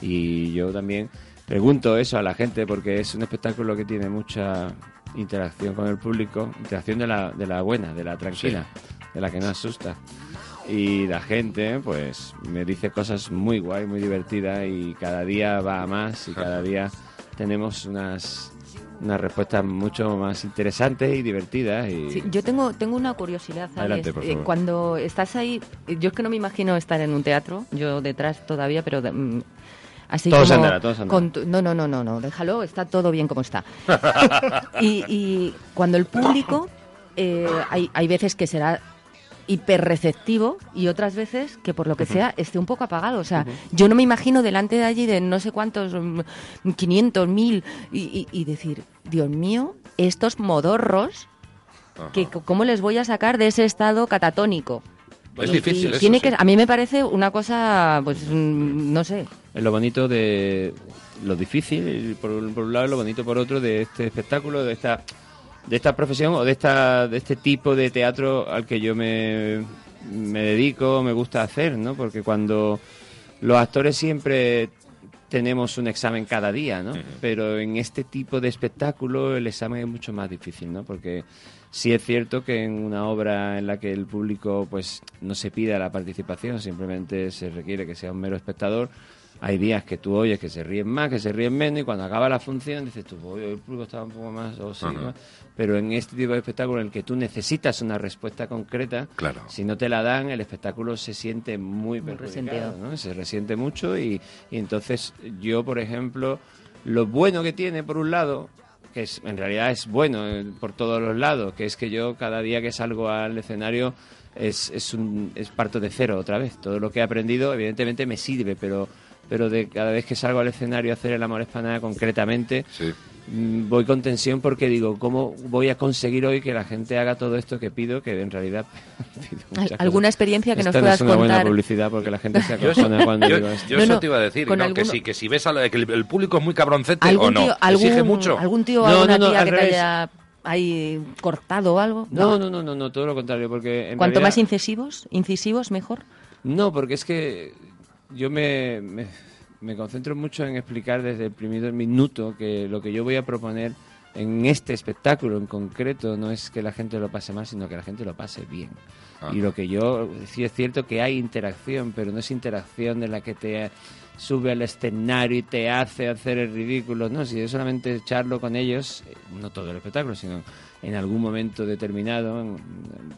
Y yo también pregunto eso a la gente porque es un espectáculo que tiene mucha interacción con el público, interacción de la, de la buena, de la tranquila, de la que no asusta. Y la gente, pues, me dice cosas muy guay, muy divertidas y cada día va a más y cada día tenemos unas, unas respuestas mucho más interesantes y divertidas. Y... Sí, yo tengo, tengo una curiosidad, Alex. Adelante, por Eh, favor. cuando estás ahí, yo es que no me imagino estar en un teatro, yo detrás todavía, pero de- mm, así Todo se como andará, todo se andará. con tu- no, no, no, no, no, déjalo, está todo bien como está. y, y cuando el público, eh, hay, hay veces que será hiperreceptivo y otras veces que por lo que sea esté un poco apagado. O sea, yo no me imagino delante de allí de no sé cuántos, mm, 500, 1000 y, y- y decir, Dios mío, estos modorros, que, ¿cómo les voy a sacar de ese estado catatónico? Es difícil eso, tiene sí. que, a mí me parece una cosa, pues, mm, no sé. Es lo bonito de lo difícil por, un- por un lado y lo bonito por otro de este espectáculo de esta de esta profesión o de esta de este tipo de teatro al que yo me, me dedico me gusta hacer no porque cuando los actores siempre tenemos un examen cada día no pero en este tipo de espectáculo el examen es mucho más difícil no porque sí es cierto que en una obra en la que el público pues no se pida la participación simplemente se requiere que sea un mero espectador hay días que tú oyes que se ríen más, que se ríen menos, y cuando acaba la función dices tú, "Oye, el público estaba un poco más, o sí, Ajá. ¿no?". pero en este tipo de espectáculo en el que tú necesitas una respuesta concreta, Claro. si no te la dan, el espectáculo se siente muy, perjudicado, resentido. ¿no? se resiente mucho y, y entonces yo, por ejemplo, lo bueno que tiene, por un lado, que es, en realidad es bueno eh, por todos los lados, que es que yo cada día que salgo al escenario es, es, un, es parto de cero otra vez. Todo lo que he aprendido evidentemente me sirve, pero, pero de cada vez que salgo al escenario a hacer el amor espanada concretamente, mm, voy con tensión porque digo, ¿cómo voy a conseguir hoy que la gente haga todo esto que pido? Que en realidad pido muchas cosas. ¿Alguna experiencia que nos Esta no puedas es una buena contar? publicidad porque la gente se Yo eso, acojona cuando yo- digo esto. yo eso te iba a decir, ¿no? que, si, que si ves a lo- que el, el público es muy cabroncete o ¿Algún no, tío, exige algún, mucho. algún tío o No, alguna no, no, tía al que te revés. haya ahí cortado o algo? No, no, no, no, no, todo lo contrario, porque en Cuanto realidad- más incisivos, incisivos, mejor. No, porque es que yo me, me, me concentro mucho en explicar desde el primer minuto que lo que yo voy a proponer en este espectáculo en concreto no es que la gente lo pase mal, sino que la gente lo pase bien. Y lo que yo, sí es cierto que hay interacción, pero no es interacción de la que te sube al escenario y te hace hacer el ridículo. No, si yo solamente charlo con ellos, eh, no todo el espectáculo, sino en algún momento determinado,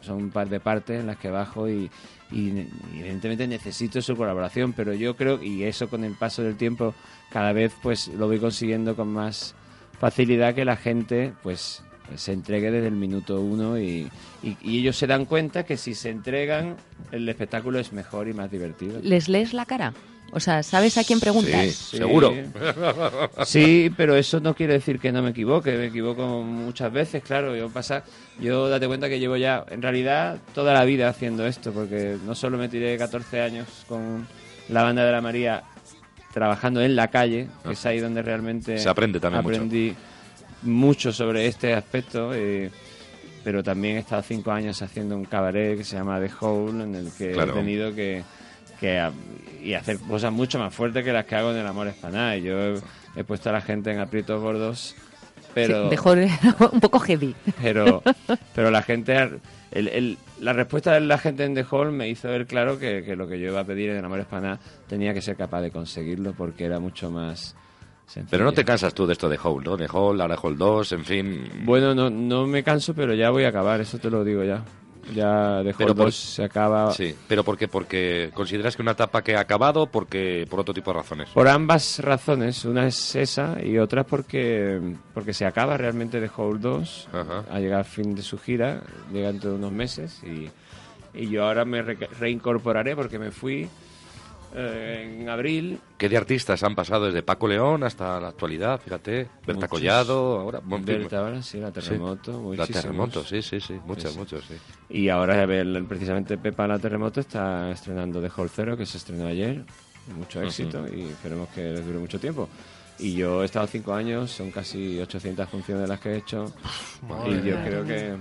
son un par de partes en las que bajo y, y evidentemente necesito su colaboración, pero yo creo, y eso con el paso del tiempo, cada vez pues lo voy consiguiendo con más facilidad que la gente pues se entregue desde el minuto uno y- y ellos se dan cuenta que si se entregan el espectáculo es mejor y más divertido. ¿Les lees la cara? O sea, ¿sabes a quién preguntas? Sí, Sí, pero eso no quiere decir que no me equivoque. Me equivoco muchas veces, claro. Yo pasa, yo date cuenta que llevo ya, en realidad, toda la vida haciendo esto, porque no solo me tiré 14 años con la banda de la María trabajando en la calle, que es ahí donde realmente Se aprende también mucho. aprendí mucho sobre este aspecto. eh, pero también he estado cinco años haciendo un cabaret que se llama The Hole, en el que Claro. he tenido que, que y hacer cosas mucho más fuertes que las que hago en el amor espaná. Y yo he, he puesto a la gente en aprietos gordos pero Sí, mejor un poco heavy. pero pero la gente el- el- la respuesta de la gente en The Hall me hizo ver claro que, que lo que yo iba a pedir en Amor Hispana tenía que ser capaz de conseguirlo porque era mucho más sencillo. Pero no te cansas tú de esto de Hole, ¿no? De Hole, ahora Hole 2, en fin. Bueno, no, no me canso, pero ya voy a acabar, eso te lo digo ya. Ya Pero Hall por- 2 se acaba Sí, pero ¿por qué? Porque consideras que una etapa que ha acabado, porque por otro tipo de razones. por ambas razones. Una es esa y otra porque, porque se acaba realmente The Hole 2. Ha llegado al fin de su gira, llega dentro de unos meses y, y yo ahora me re- reincorporaré porque me fui eh, en abril ¿Qué de artistas han pasado desde Paco León hasta la actualidad? Fíjate, Berta Muchos. Collado, ahora... Berta ahora, sí, la Terremoto, La muchísimos. Terremoto, sí, sí, sí, muchos, Sí, sí. muchos, sí. Y ahora precisamente Pepa la Terremoto está estrenando The Hall Zero, que se estrenó ayer. Mucho éxito y esperemos que les dure mucho tiempo. Y yo he estado cinco años, son casi 800 funciones las que he hecho. madre y yo creo que...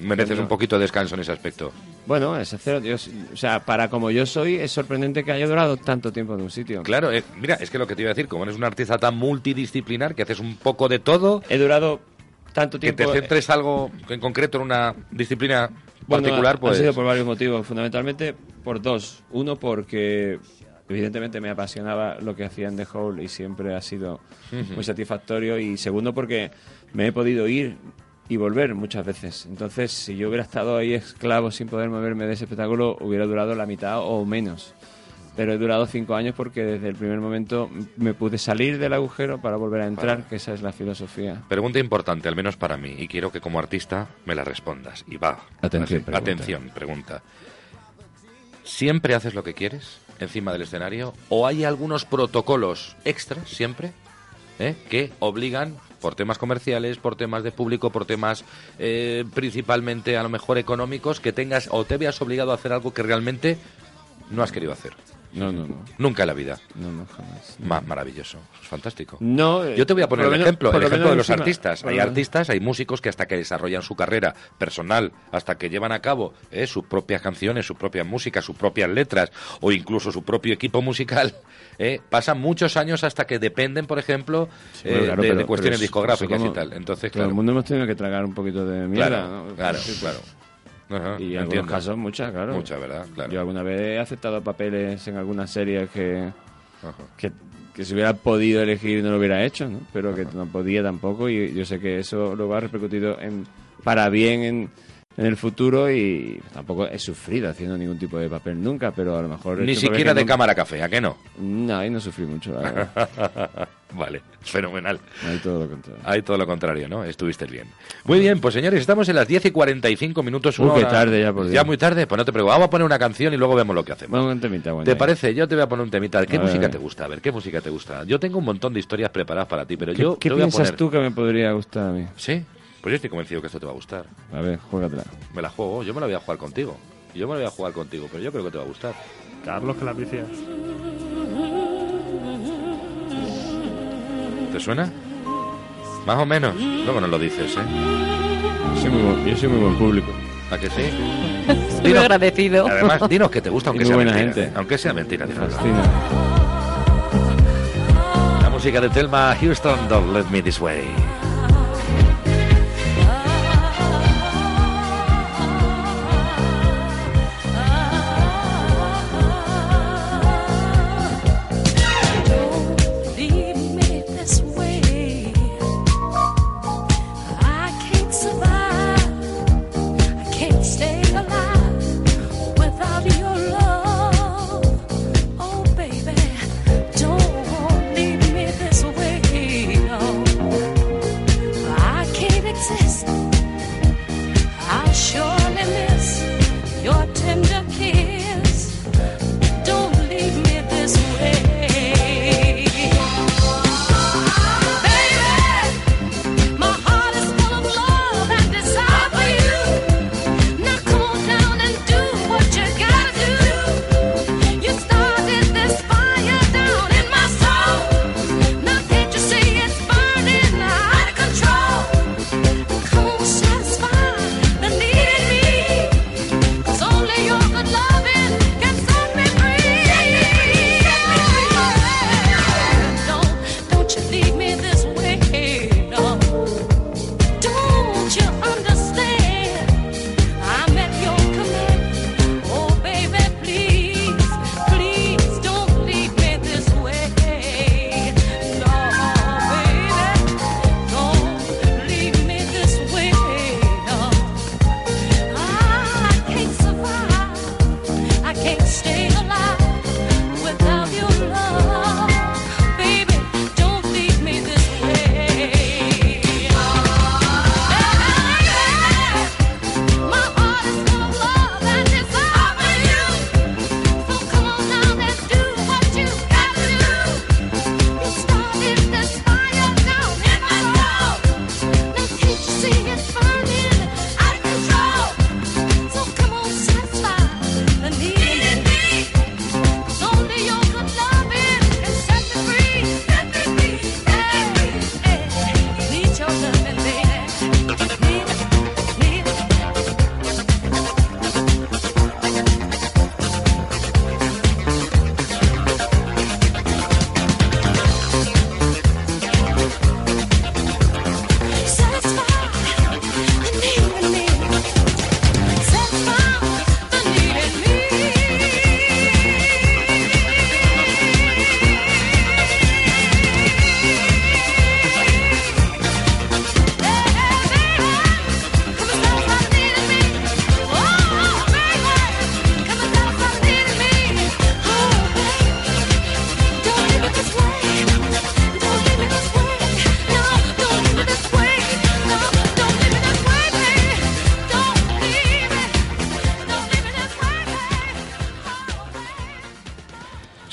Mereces que un poquito de descanso en ese aspecto. Bueno, ese cero, yo- o sea, para como yo soy, es sorprendente que haya durado tanto tiempo en un sitio. Claro, eh, mira, es que lo que te iba a decir, como eres un artista tan multidisciplinar que haces un poco de todo, He durado tanto que tiempo... te centres algo en concreto en una disciplina Bueno, particular, ha- pues... Ha sido por varios motivos, fundamentalmente por dos. Uno, porque evidentemente me apasionaba lo que hacía en The Hole y siempre ha sido Ujú. muy satisfactorio. Y segundo, porque me he podido ir y volver muchas veces. Entonces, si yo hubiera estado ahí esclavo sin poder moverme de ese espectáculo, hubiera durado la mitad o menos. Pero he durado cinco años porque desde el primer momento me pude salir del agujero para volver a entrar, que esa es la filosofía. Pregunta importante, al menos para mí, y quiero que como artista me la respondas. Y va. Atención, pregunta. Atención, pregunta. ¿Siempre haces lo que quieres encima del escenario? ¿O hay algunos protocolos extras siempre eh, que obligan, por temas comerciales, por temas de público, por temas eh, principalmente a lo mejor económicos, que tengas o te veas obligado a hacer algo que realmente no has querido hacer? No, no, no. Nunca en la vida. No, no, jamás. Ma- maravilloso, es fantástico. No, eh, Yo te voy a poner el ejemplo, el lo ejemplo de los encima- artistas. Hay artistas, hay músicos que hasta que desarrollan su carrera personal, hasta que llevan a cabo eh, sus propias canciones, sus propias músicas, sus propias letras o incluso su propio equipo musical, eh, pasan muchos años hasta que dependen, por ejemplo, eh, claro, de, pero- de cuestiones discográficas y tal. Entonces, Todo el claro, mundo hemos tenido que tragar un poquito de mierda, Claro, ¿no? claro, Sí, claro. Ajá, Y en entiendo. algunos casos muchas, claro. Muchas, ¿verdad? Claro. Yo alguna vez he aceptado papeles en algunas series que, que, que si hubiera podido elegir no lo hubiera hecho, ¿no? Pero que no podía tampoco y yo sé que eso luego ha repercutido en, para bien en, en el futuro y tampoco he sufrido haciendo ningún tipo de papel nunca, pero a lo mejor... Ni siquiera de cámara café, ¿a qué no? No, ahí no sufrí mucho, la verdad. vale, fenomenal. Ahí todo lo contrario. Hay todo lo contrario, ¿no? Estuviste bien. Muy bien, pues señores, estamos en las 10 y 45 minutos. Uy, qué hora- tarde ya, por. Ya muy tarde, pues no te preocupes. Vamos a poner una canción y luego vemos lo que hacemos. Bueno, un temita, bueno, ¿Te ahí. parece? Yo te voy a poner un temita. ¿Qué A música ver. te gusta? A ver, ¿qué música te gusta? Yo tengo un montón de historias preparadas para ti, pero ¿Qué, yo qué te voy a piensas poner... tú que me podría gustar a mí? ¿Sí? Pues yo estoy convencido que esto te va a gustar. A ver, juégatela. Me la juego, yo me la voy a jugar contigo. Yo me la voy a jugar contigo, pero yo creo que te va a gustar. Carlos, que la vicias. ¿Te suena? Más o menos. Luego nos lo dices, ¿eh? Soy muy buen- yo soy muy buen público. ¿A que sí? Estoy agradecido. Además, dinos que te gusta, aunque sea muy buena mentira. gente. Aunque sea mentira. dinos. Fascina. La música de Thelma Houston, Don't Let Me This Way.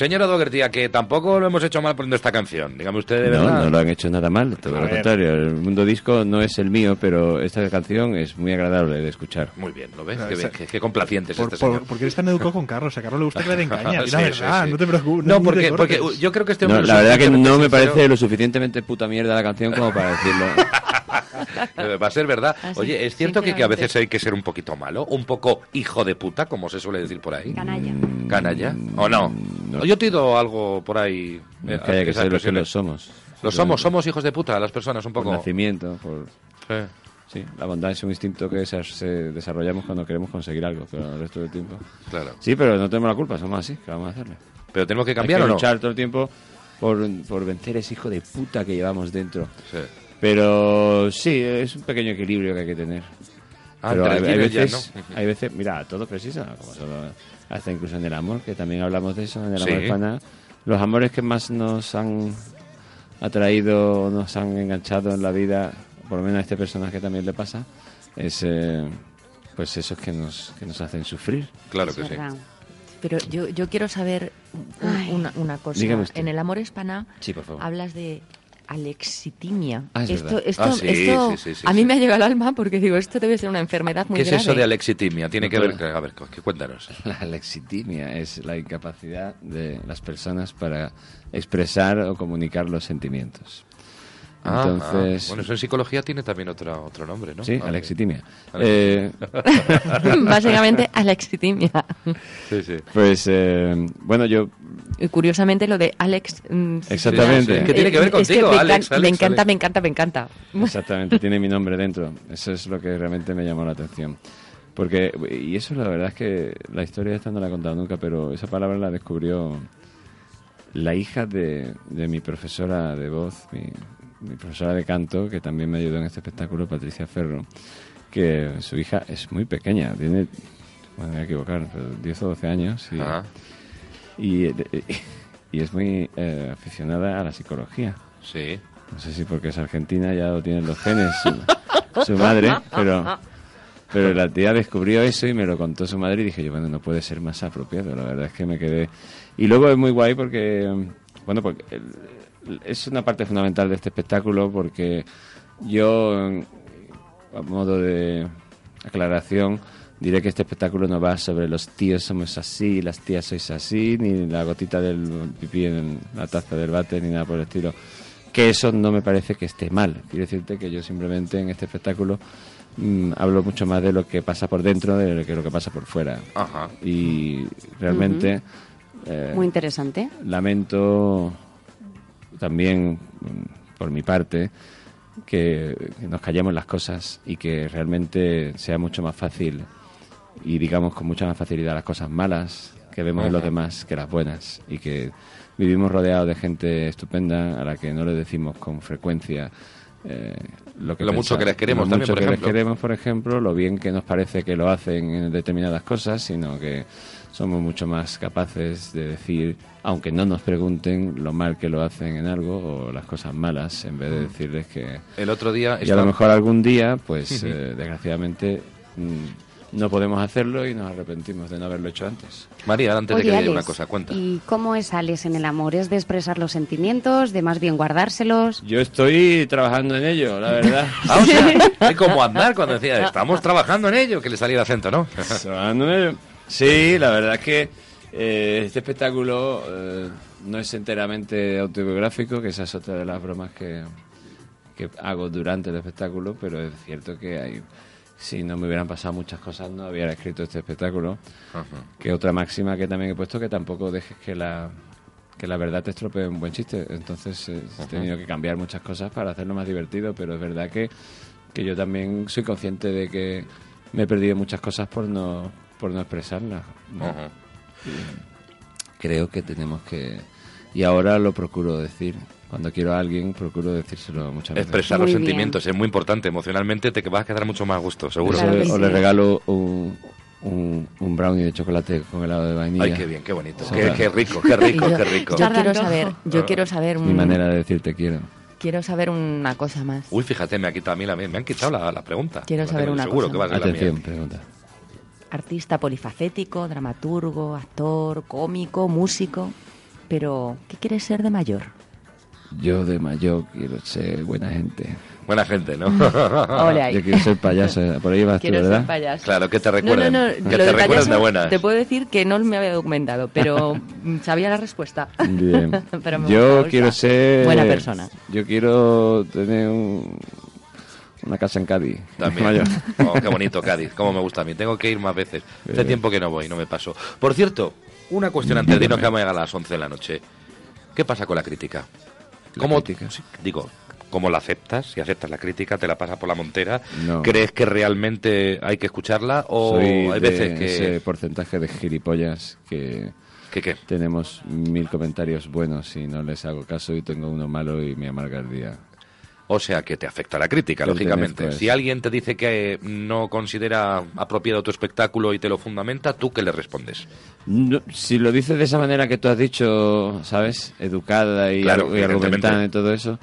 Señora Dougherty, que tampoco lo hemos hecho mal poniendo esta canción. Dígame usted de No, verdad. no lo han hecho nada mal, todo A lo ver. contrario. El mundo disco no es el mío, pero esta canción es muy agradable de escuchar. Muy bien, ¿lo ves? No, Qué, esa- qué- qué complaciente es Por, este por- señor. porque eres tan educado con Carlos. A Carlos le gusta que le den caña. Sí, la sí, verdad, sí. no te preocupes. No, porque, porque yo creo que este No, hombre la es verdad que no me sincero. parece lo suficientemente puta mierda la canción como para decirlo. Va a ser verdad. Ah, Oye, ¿es cierto que, que a veces hay que ser un poquito malo? ¿Un poco hijo de puta, como se suele decir por ahí? Canalla. ¿Canalla? ¿O no? Yo te he oído algo por ahí. No, eh, que haya que ser lo que lo somos. Lo somos, somos hijos de puta, las personas, un Por poco. nacimiento, por... Sí. Sí, la bondad es un instinto que se, se desarrollamos cuando queremos conseguir algo, pero el resto del tiempo... Claro. Sí, pero no tenemos la culpa, somos así, ¿qué vamos a hacerle? Pero tenemos que Hay cambiar que o no. luchar todo el tiempo por, por vencer ese hijo de puta que llevamos dentro. Sí. Pero sí, es un pequeño equilibrio que hay que tener. Ah, Pero hay, hay veces, yang, ¿no? hay veces, mira, todo preciso, como solo hasta incluso en el amor, que también hablamos de eso, en el Sí. amor hispana. Los amores que más nos han atraído, nos han enganchado en la vida, por lo menos a este personaje también le pasa, es eh, pues esos que nos, que nos hacen sufrir. Claro que sí. Pero yo, yo quiero saber un- una, una cosa. En el amor hispana Sí, por favor. hablas de alexitimia. Ah, es esto esto, Ah, sí, esto sí, sí, sí, a mí sí. me ha llegado al alma porque digo, esto debe ser una enfermedad muy ¿Qué es grave. eso de alexitimia? Tiene que ver... A ver, que cuéntanos. La alexitimia es la incapacidad de las personas para expresar o comunicar los sentimientos. Ah, Entonces, ah. Bueno, eso en psicología tiene también otro, otro nombre, ¿no? sí, Ah, alexitimia. Ale- Eh, Básicamente alexitimia. Sí, sí. pues eh, bueno, yo Y curiosamente lo de Alex... mm, sí, Exactamente. sí, Es que tiene que ver es que contigo, me, Alex, encan- Alex, me encanta, Alex. me encanta, me encanta. exactamente tiene mi nombre dentro. Eso es lo que realmente me llamó la atención. Porque, y eso la verdad es que la historia esta no la he contado nunca, pero esa palabra la descubrió la hija de, de mi profesora de voz, mi, mi profesora de canto, que también me ayudó en este espectáculo, Patricia Ferro, que su hija es muy pequeña, tiene, bueno, me voy a equivocar, pero 10 o 12 años. Y, Ah. y, y es muy eh, aficionada a la psicología. Sí. No sé si porque es argentina ya lo tienen los genes su, su madre, pero pero la tía descubrió eso y me lo contó su madre y dije yo, bueno, no puede ser más apropiado. La verdad es que me quedé... Y luego es muy guay porque, bueno, porque es una parte fundamental de este espectáculo porque yo, a modo de aclaración, diré que este espectáculo no va sobre los tíos somos así, las tías sois así, ni la gotita del pipí en la taza del bate, ni nada por el estilo. Que eso no me parece que esté mal. Quiero decirte que yo simplemente en este espectáculo mm, hablo mucho más de lo que pasa por dentro de lo que lo que pasa por fuera. Ajá. Y realmente eh, Muy interesante. lamento también mm, por mi parte que, nos callemos las cosas y que realmente sea mucho más fácil y digamos con mucha más facilidad las cosas malas que vemos en los demás que las buenas y que vivimos rodeados de gente estupenda a la que no le decimos con frecuencia eh, lo que Lo mucho que les queremos lo también, mucho por que les queremos, por ejemplo, lo bien que nos parece que lo hacen en determinadas cosas, sino que somos mucho más capaces de decir, aunque no nos pregunten lo mal que lo hacen en algo o las cosas malas, en vez de decirles que... El otro día Y a lo mejor algún día, pues eh, desgraciadamente mm, no podemos hacerlo y nos arrepentimos de no haberlo hecho antes. María, antes Oye, de que diga Alex, una cosa, cuenta. ¿Y cómo es Alex en el amor? ¿Es de expresar los sentimientos, de más bien guardárselos? Yo estoy trabajando en ello, la verdad. Ah, o sea, es como andar cuando decía, estamos trabajando en ello, que le salía el acento, ¿no? Trabajando en ello. Sí, la verdad es que eh, este espectáculo eh, no es enteramente autobiográfico, que esa es otra de las bromas que, que hago durante el espectáculo, pero es cierto que hay, si no me hubieran pasado muchas cosas no hubiera escrito este espectáculo. Que otra máxima que también he puesto, que tampoco dejes que la, que la verdad te estropee un buen chiste. Entonces eh, he tenido que cambiar muchas cosas para hacerlo más divertido, pero es verdad que, que yo también soy consciente de que me he perdido muchas cosas por no, por no expresarlas. ¿no? Ajá. Creo que tenemos que... Y ahora lo procuro decir. Cuando quiero a alguien, procuro decírselo muchas veces. Expresar los sentimientos es muy importante. Emocionalmente te vas a quedar mucho más gusto, seguro. Eso, o le regalo un, un, un brownie de chocolate con helado de vainilla. Ay, qué bien, qué bonito. Qué, claro. qué rico, qué rico, yo- qué rico. Yo quiero saber, yo quiero saber Mi un- manera de decir te quiero. quiero saber una cosa más. Uy, fíjate, me ha quitado a mí la, me han quitado la, la pregunta. Quiero La saber una seguro cosa que va a ser la Atención, mía. pregunta. Artista polifacético, dramaturgo, actor, cómico, músico. Pero, ¿qué quieres ser de mayor? Yo de mayor quiero ser buena gente. Buena gente, ¿no? Ahí. Yo quiero ser payaso. Por ahí vas Quiero tú, ser ¿verdad? payaso. Claro, que te No, recuerden. no, no, que lo te de recuerden payaso de buenas. Te puedo decir que no me había documentado, pero sabía la respuesta. Bien. Pero me yo quiero ser... Buena persona. Yo quiero tener un- una casa en Cádiz. También. Oh, qué bonito Cádiz, cómo me gusta a mí. Tengo que ir más veces. Hace tiempo que no voy, no me paso. Por cierto, una cuestión antes de irnos que vamos a llegar a las 11 de la noche. ¿Qué pasa con la crítica? ¿La ¿Cómo, crítica? digo, ¿cómo la aceptas? Si aceptas la crítica, te la pasas por la montera. No. ¿Crees que realmente hay que escucharla? ¿O Soy hay de veces que... ese porcentaje de gilipollas que... ¿Que qué? Tenemos mil comentarios buenos y no les hago caso y tengo uno malo y me amarga el día. O sea, que te afecta la crítica, lógicamente. eso. Si alguien te dice que no considera apropiado tu espectáculo y te lo fundamenta, ¿tú qué le respondes? No, si lo dices de esa manera que tú has dicho, ¿sabes? Educada y, Claro, y argumentada y todo eso,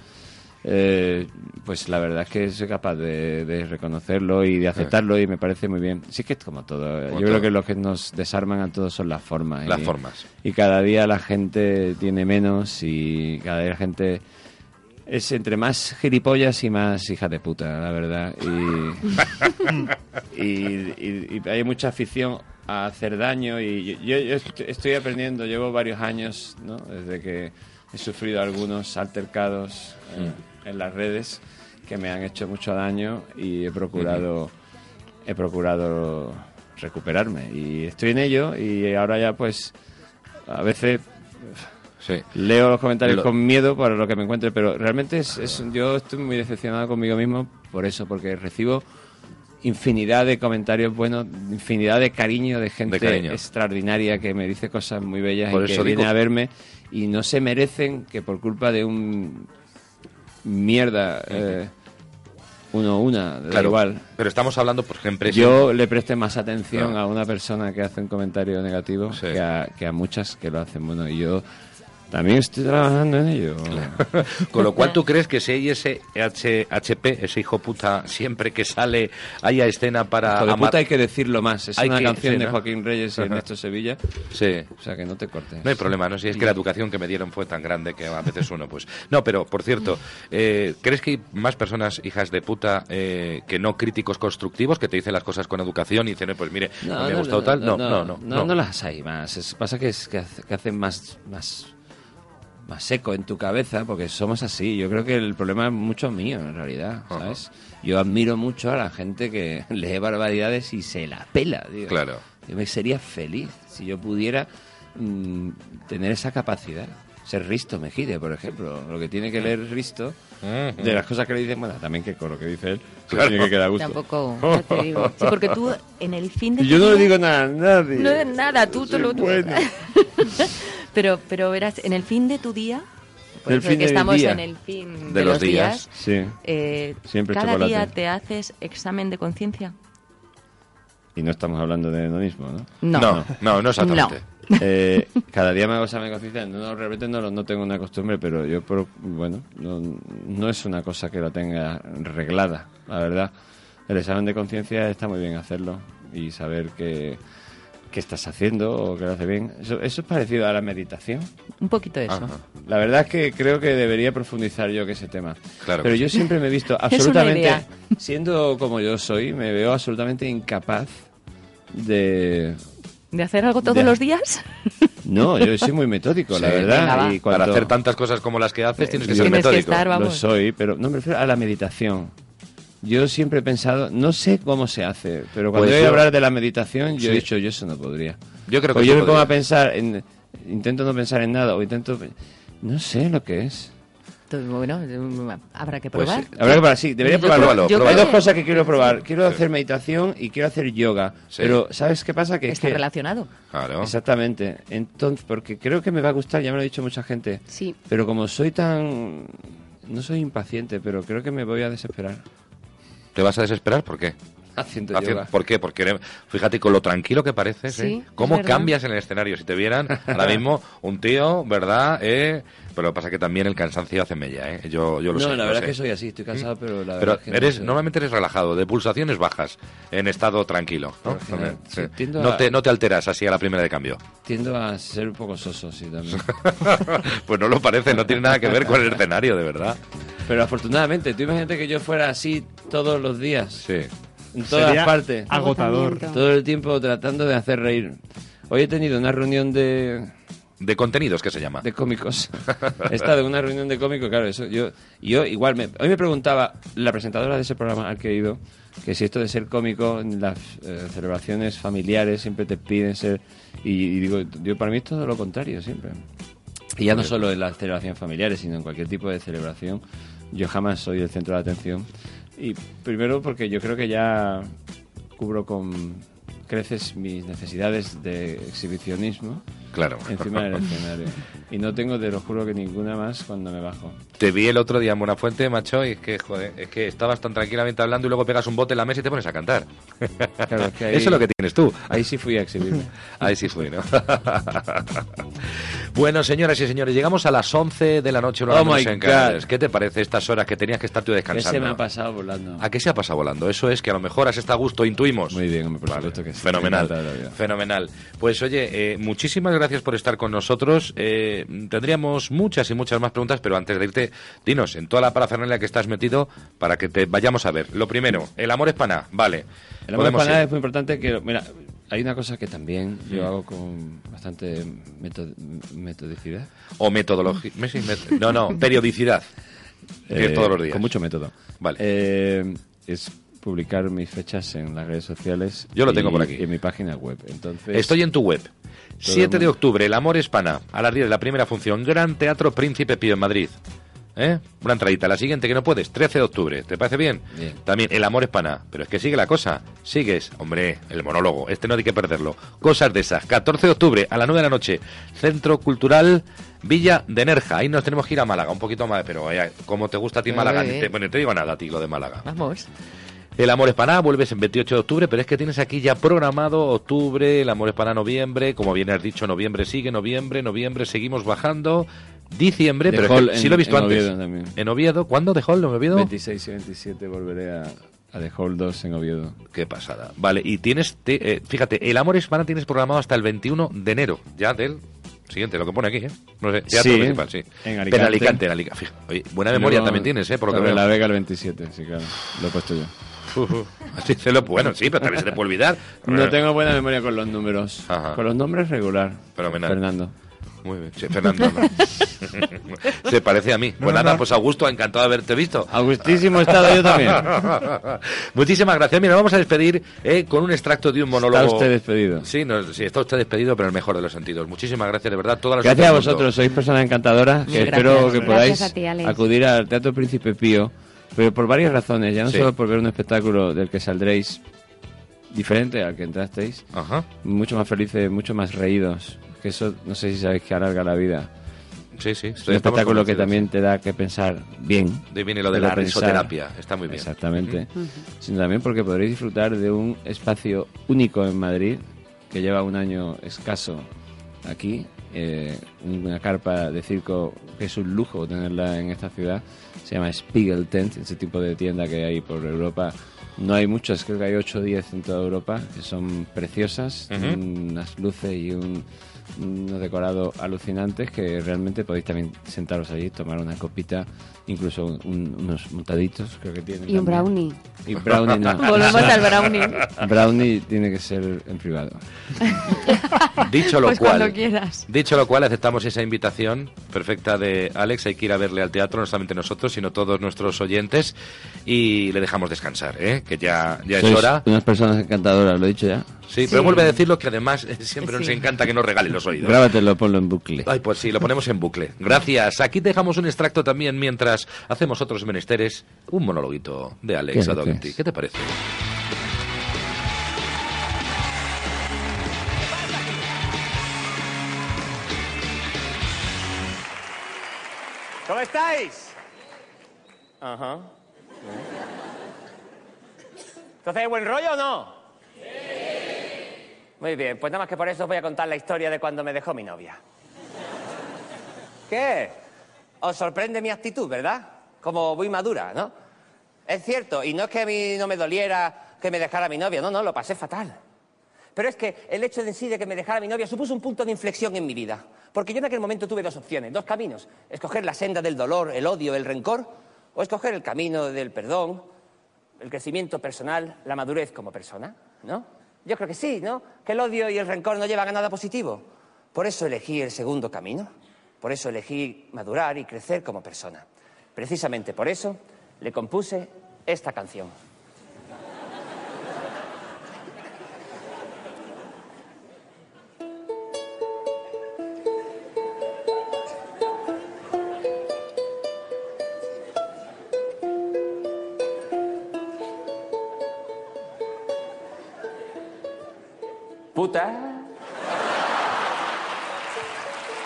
eh, pues la verdad es que soy capaz de, de reconocerlo y de aceptarlo y me parece muy bien. Sí que es como todo. Como Yo todo. creo que lo que nos desarman a todos son las formas. Las y- formas. Y cada día la gente tiene menos y cada día la gente es entre más gilipollas y más hija de puta, la verdad. Y, y, y- y hay mucha afición a hacer daño y yo, yo- yo est- estoy aprendiendo, llevo varios años, ¿no? desde que he sufrido algunos altercados eh, en las redes que me han hecho mucho daño y he procurado he procurado recuperarme y estoy en ello y ahora ya pues a veces leo los comentarios Lo- con miedo para lo que me encuentre, pero realmente es, es- yo estoy muy decepcionado conmigo mismo por eso, porque recibo infinidad de comentarios buenos, infinidad de cariño de gente cariño. extraordinaria que me dice cosas muy bellas Por y que viene digo- a verme y no se merecen que por culpa de un mierda eh, uno una, da Claro, igual. Pero estamos hablando, por ejemplo, Yo le preste más atención Claro. a una persona que hace un comentario negativo que, a, que a muchas que lo hacen bueno. Y yo también estoy trabajando en ello. Con lo cual, ¿tú crees que si ese HP, ese hijo puta, siempre que sale, haya escena para Hijo de amar- puta hay que decirlo más. Es Hay una que- canción sí, de. Joaquín Reyes y. Ernesto Sevilla. Sí. O sea, que no te cortes. No hay problema, ¿no? Si es que la educación que me dieron fue tan grande que a veces uno, pues... No, pero, por cierto, eh, ¿crees que hay más personas hijas de puta eh, que no críticos constructivos que te dicen las cosas con educación y dicen, "Eh, pues mire, no, me ha gustado tal? No, no, no. no, no las hay más. Es- pasa que, es, que, hace- que hacen más, más, más seco en tu cabeza porque somos así. Yo creo que el problema es mucho mío, en realidad, ¿sabes? Yo admiro mucho a la gente que lee barbaridades y se la pela, tío. Claro. Yo me sería feliz si yo pudiera mm, tener esa capacidad. Ser Risto Mejide, por ejemplo. Lo que tiene que leer Risto, de las cosas que le dicen, bueno, también que con lo que dice él, se Claro. tiene que quedar a gusto. Tampoco, ya te digo. Sí, porque tú en el fin de yo no le digo nada a nadie. No, nada, tú te lo... bueno. pero, pero verás, en el fin de tu día, Por fin que estamos día. en el fin De de, los los días. días. Sí. eh, Siempre cada chocolate. día te haces examen de conciencia. Y no estamos hablando de hedonismo, ¿no? No. No, no, no exactamente. Eh, cada día me hago examen de conciencia. No, realmente no, lo- no tengo una costumbre, pero yo, por- bueno, no, no es una cosa que lo tenga reglada, la verdad. El examen de conciencia está muy bien hacerlo y saber qué, qué estás haciendo o qué lo hace bien. Eso, eso es parecido a la meditación. Un poquito eso. Ajá. La verdad es que creo que debería profundizar yo que ese tema. Claro Pero que yo sí. siempre me he visto absolutamente, siendo como yo soy, me veo absolutamente incapaz de... ¿De hacer algo todos Ya. los días? No, yo soy muy metódico, la Sí. verdad. Venga, y cuando- Para hacer tantas cosas como las que haces tienes que ser Tienes que metódico. estar, Lo soy, pero no me refiero a la meditación. Yo siempre he pensado, no sé cómo se hace, pero cuando Pues voy a yo- hablar de la meditación, yo Sí. he dicho, yo eso no podría. Yo creo que o sí yo me pongo a pensar, en, intento no pensar en nada, o intento... No sé lo que es. Entonces, bueno, habrá que Pues probar. sí. Habrá que probar, sí, debería Yo probarlo. yo Hay dos que- cosas que quiero probar. Quiero hacer meditación y quiero hacer yoga. Sí. Pero, ¿sabes qué pasa? Que es Está que... relacionado. Claro. Exactamente. Entonces, porque creo que me va a gustar, ya me lo ha dicho mucha gente. Sí. Pero como soy tan... No soy impaciente, pero creo que me voy a desesperar ¿Te vas a desesperar? ¿Por qué? haciendo Haciendo- yoga. ¿Por qué? Porque fíjate con lo tranquilo que pareces, Sí, ¿eh? ¿Cómo cambias en el escenario? Si te vieran ahora mismo un tío, ¿verdad? Eh, pero lo que pasa es que también el cansancio hace mella, ¿eh? Yo, yo lo no, sé. la lo verdad sé. es que soy así, estoy cansado, pero la Pero verdad es que no eres, normalmente eres relajado, de pulsaciones bajas, en estado tranquilo, ¿no? Sí, Sí. tiendo No a- te, no te alteras así a la primera de cambio. Tiendo a ser un poco soso, sí, también. pues no lo parece, no tiene nada que ver con el escenario, de verdad. Pero afortunadamente, tú imagínate que yo fuera así todos los días, Sí. en todas Sería partes, agotador. Todo el tiempo tratando de hacer reír. Hoy he tenido una reunión de, De contenidos, ¿qué se llama? de cómicos. He estado en una reunión de cómicos, claro, eso yo yo igual me, hoy me preguntaba la presentadora de ese programa al que he ido que si esto de ser cómico en las eh, celebraciones familiares siempre te piden ser y, y digo, yo para mí es todo lo contrario siempre. Y ya no solo en las celebraciones familiares, sino en cualquier tipo de celebración, yo jamás soy el centro de atención. Y primero porque yo creo que ya cubro con creces mis necesidades de exhibicionismo Claro. encima del escenario. Y no tengo, te lo juro, que ninguna más cuando me bajo. Te vi el otro día en Buenafuente, macho, y es que, joder, es que estabas tan tranquilamente hablando y luego pegas un bote en la mesa y te pones a cantar. Claro, es que ahí- Eso es lo que tienes tú. Ahí sí fui a exhibirme. Ahí sí fui, ¿no? bueno, señoras y señores, llegamos a las 11 de la noche. hora Oh my en God. ¿Qué te parece estas horas que tenías que estar tú descansando? se me ha pasado volando. ¿A qué se ha pasado volando? Eso es que a lo mejor has estado a gusto, intuimos. Muy bien, por Vale, supuesto que sí. Fenomenal, fenomenal. Pues oye, eh, muchísimas gracias por estar con nosotros. Eh, tendríamos muchas y muchas más preguntas, pero antes de irte, dinos, en toda la parafernalia que estás metido, para que te vayamos a ver. Lo primero, el amor es paná, vale. El amor ir. es muy importante que... Mira, hay una cosa que también yo hago con bastante meto- metodicidad. O metodología. No, no, periodicidad. Eh, todos los días. Con mucho método. Vale. Eh, es publicar mis fechas en las redes sociales. Yo lo y- tengo por aquí. y en mi página web. Entonces, Estoy en tu web. 7 de octubre, El Amor es Pana, a las 10 la primera función, Gran Teatro Príncipe Pío en Madrid. ¿Eh? Una entradita. La siguiente que no puedes, 13 de octubre. ¿Te parece bien? Bien. También El Amor es Pana. Pero es que sigue la cosa. Sigues, hombre, el monólogo. Este no hay que perderlo. Cosas de esas. 14 de octubre, a las 9 de la noche, Centro Cultural Villa de Nerja. Ahí nos tenemos que ir a Málaga, un poquito más. Pero eh, como te gusta a ti Málaga. Ni te, bueno, no te digo nada a ti lo de Málaga. Vamos. El Amor es Paná, vuelves en 28 de octubre, pero es que tienes aquí ya programado octubre, El Amor es Paná noviembre, como bien has dicho, noviembre sigue, noviembre, noviembre seguimos bajando, diciembre, The pero es Hall que en- sí lo he visto en antes. Oviedo también. En Oviedo, ¿cuándo de Hall en Oviedo? 26 y 27 volveré a, a The Hall 2 en Oviedo. Qué pasada. Vale, y tienes, te- eh, fíjate, El Amor es Paná tienes programado hasta el 21 de enero, ya del siguiente, lo que pone aquí, ¿eh? No sé, teatro Sí, principal, sí. en Pero Alicante. en Alicante, en Alicante. Fija, oye, buena memoria Luego, también tienes, ¿eh? Por lo que veo. la Vega el 27, sí, claro. Lo he puesto yo. Así se lo- bueno, sí, pero también se te puede olvidar. No tengo buena memoria con los números. Ajá. Con los nombres regular. Fenomenal. Fernando. Muy bien, sí, Fernando. ¿no? Se parece a mí. pues nada, no. pues Augusto, encantado de haberte visto. Augustísimo he estado yo también. Muchísimas gracias. Mira, vamos a despedir eh, con un extracto de un monólogo. Está usted despedido. Sí, no, sí, está usted despedido, pero en el mejor de los sentidos. Muchísimas gracias, de verdad. Todas las Gracias a vosotros, sois personas encantadoras que espero que Gracias podáis a ti, acudir al Teatro Príncipe Pío, pero por varias razones, ya no Sí. solo por ver un espectáculo del que saldréis diferente al que entrasteis, Ajá. mucho más felices, mucho más reídos, que eso no sé si sabéis que alarga la vida. Sí, sí. Es un espectáculo que también te da que pensar bien. De viene lo de la risoterapia, está muy bien. Exactamente. Ujú. Sino también porque podréis disfrutar de un espacio único en Madrid que lleva un año escaso aquí. eh, una carpa de circo que es un lujo tenerla en esta ciudad. Se llama Spiegel Tent, ese tipo de tienda que hay por Europa. No hay muchas, creo que hay 8 o 10 en toda Europa, que son preciosas, unas luces y un, unos decorados alucinantes que realmente podéis también sentaros allí, tomar una copita, incluso un- unos montaditos, creo que tienen. Y un brownie. Y brownie no. Volvemos al brownie. Brownie tiene que ser en privado. Dicho lo Pues cual, cuando quieras. dicho lo cual, aceptamos esa invitación perfecta de Alex. Hay que ir a verle al teatro, no solamente nosotros, sino todos nuestros oyentes. Y le dejamos descansar, ¿eh? que ya, ya es hora. unas personas encantadoras, lo he dicho ya. Sí, pero vuelve a decirlo que además eh, siempre nos encanta que nos regale los oídos. Grábatelo, ponlo en bucle. Ay, pues sí, lo ponemos en bucle. Gracias. Aquí dejamos un extracto también mientras hacemos otros menesteres. Un monologuito de Alex ¿Qué Adogti. dices? ¿Qué te parece? ¿Cómo estáis? Ajá. ¿Entonces hay buen rollo o no? Muy bien, pues nada más que por eso os voy a contar la historia de cuando me dejó mi novia. ¿Qué? Os sorprende mi actitud, ¿verdad? Como muy madura, ¿no? Es cierto, y no es que a mí no me doliera que me dejara mi novia, no, no, lo pasé fatal. Pero es que el hecho de en sí de que me dejara mi novia supuso un punto de inflexión en mi vida. Porque yo en aquel momento tuve dos opciones, dos caminos. Escoger la senda del dolor, el odio, el rencor, o escoger el camino del perdón, el crecimiento personal, la madurez como persona, ¿no? Yo creo que sí, ¿no? Que el odio y el rencor no llevan a nada positivo. Por eso elegí el segundo camino. Por eso elegí madurar y crecer como persona. Precisamente por eso le compuse esta canción.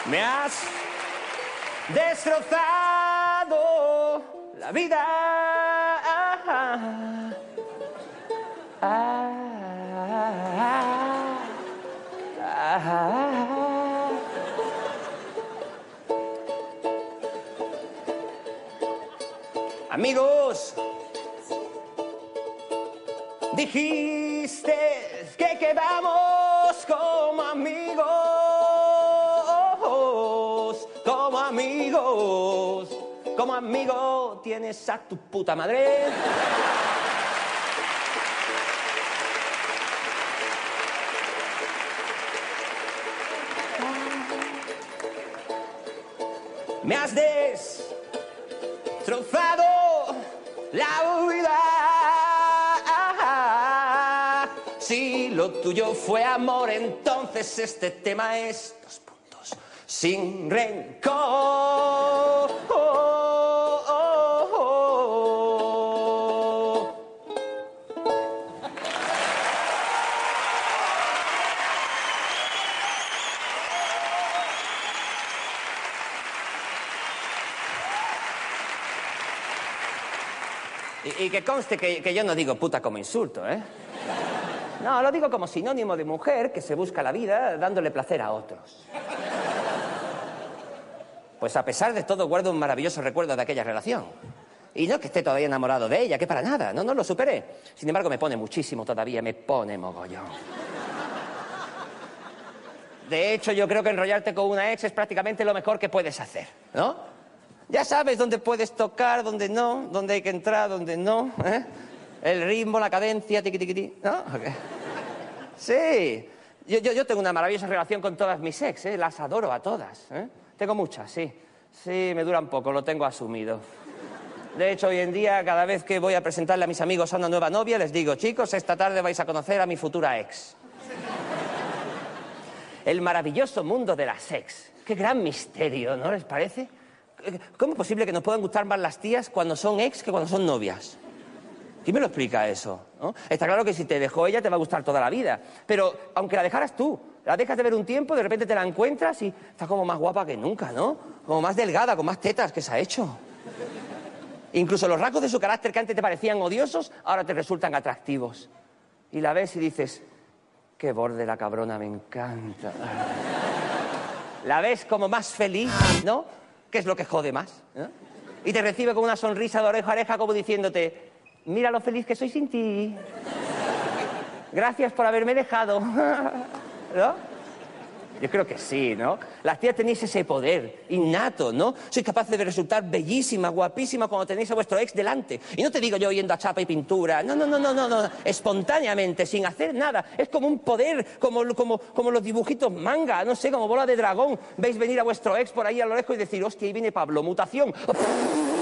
Me has destrozado la vida. Amigos, dijiste que quedamos como amigos, como amigos, como amigo tienes a tu puta madre. Me has destrozado la vida. Lo tuyo fue amor, entonces este tema es dos puntos. Sin rencor. Y, que conste que yo no digo puta como insulto, ¿eh? No, lo digo como sinónimo de mujer que se busca la vida dándole placer a otros. Pues a pesar de todo guardo un maravilloso recuerdo de aquella relación. Y no que esté todavía enamorado de ella, que para nada, no, no lo superé. Sin embargo, me pone muchísimo todavía, me pone mogollón. De hecho, yo creo que enrollarte con una ex es prácticamente lo mejor que puedes hacer, ¿no? Ya sabes dónde puedes tocar, dónde no, dónde hay que entrar, dónde no, ¿eh? El ritmo, la cadencia, tiqui, tiqui, tiqui, ¿no? Sí. Yo, yo, yo tengo una maravillosa relación con todas mis ex, ¿eh? Las adoro a todas, ¿eh? Tengo muchas, sí. Sí, me duran poco, lo tengo asumido. De hecho, hoy en día, cada vez que voy a presentarle a mis amigos a una nueva novia, les digo, chicos, esta tarde vais a conocer a mi futura ex. El maravilloso mundo de las ex. Qué gran misterio, ¿no les parece? ¿Cómo es posible que nos puedan gustar más las tías cuando son ex que cuando son novias? ¿Quién me lo explica eso? Está claro que si te dejó ella te va a gustar toda la vida. Pero aunque la dejaras tú, La dejas de ver un tiempo, de repente te la encuentras y está como más guapa que nunca, ¿no? Como más delgada, con más tetas que se ha hecho. Incluso los rasgos de su carácter que antes te parecían odiosos, ahora te resultan atractivos. Y la ves y dices, qué borde la cabrona, me encanta. La ves como más feliz, ¿no? ¿Qué es lo que jode más? ¿no? Y te recibe con una sonrisa de oreja a oreja como diciéndote, mira lo feliz que soy sin ti. Gracias por haberme dejado. ¿No? Yo creo que sí, ¿no? Las tías tenéis ese poder innato, ¿no? Sois capaces de resultar bellísimas, guapísimas cuando tenéis a vuestro ex delante. Y no te digo yo yendo a chapa y pintura, no, no, no, no, no, no. espontáneamente, sin hacer nada. Es como un poder, como, como, como los dibujitos manga, no sé, como bola de dragón. Veis venir a vuestro ex por ahí a lo lejos y decir, hostia, ahí viene Pablo, mutación.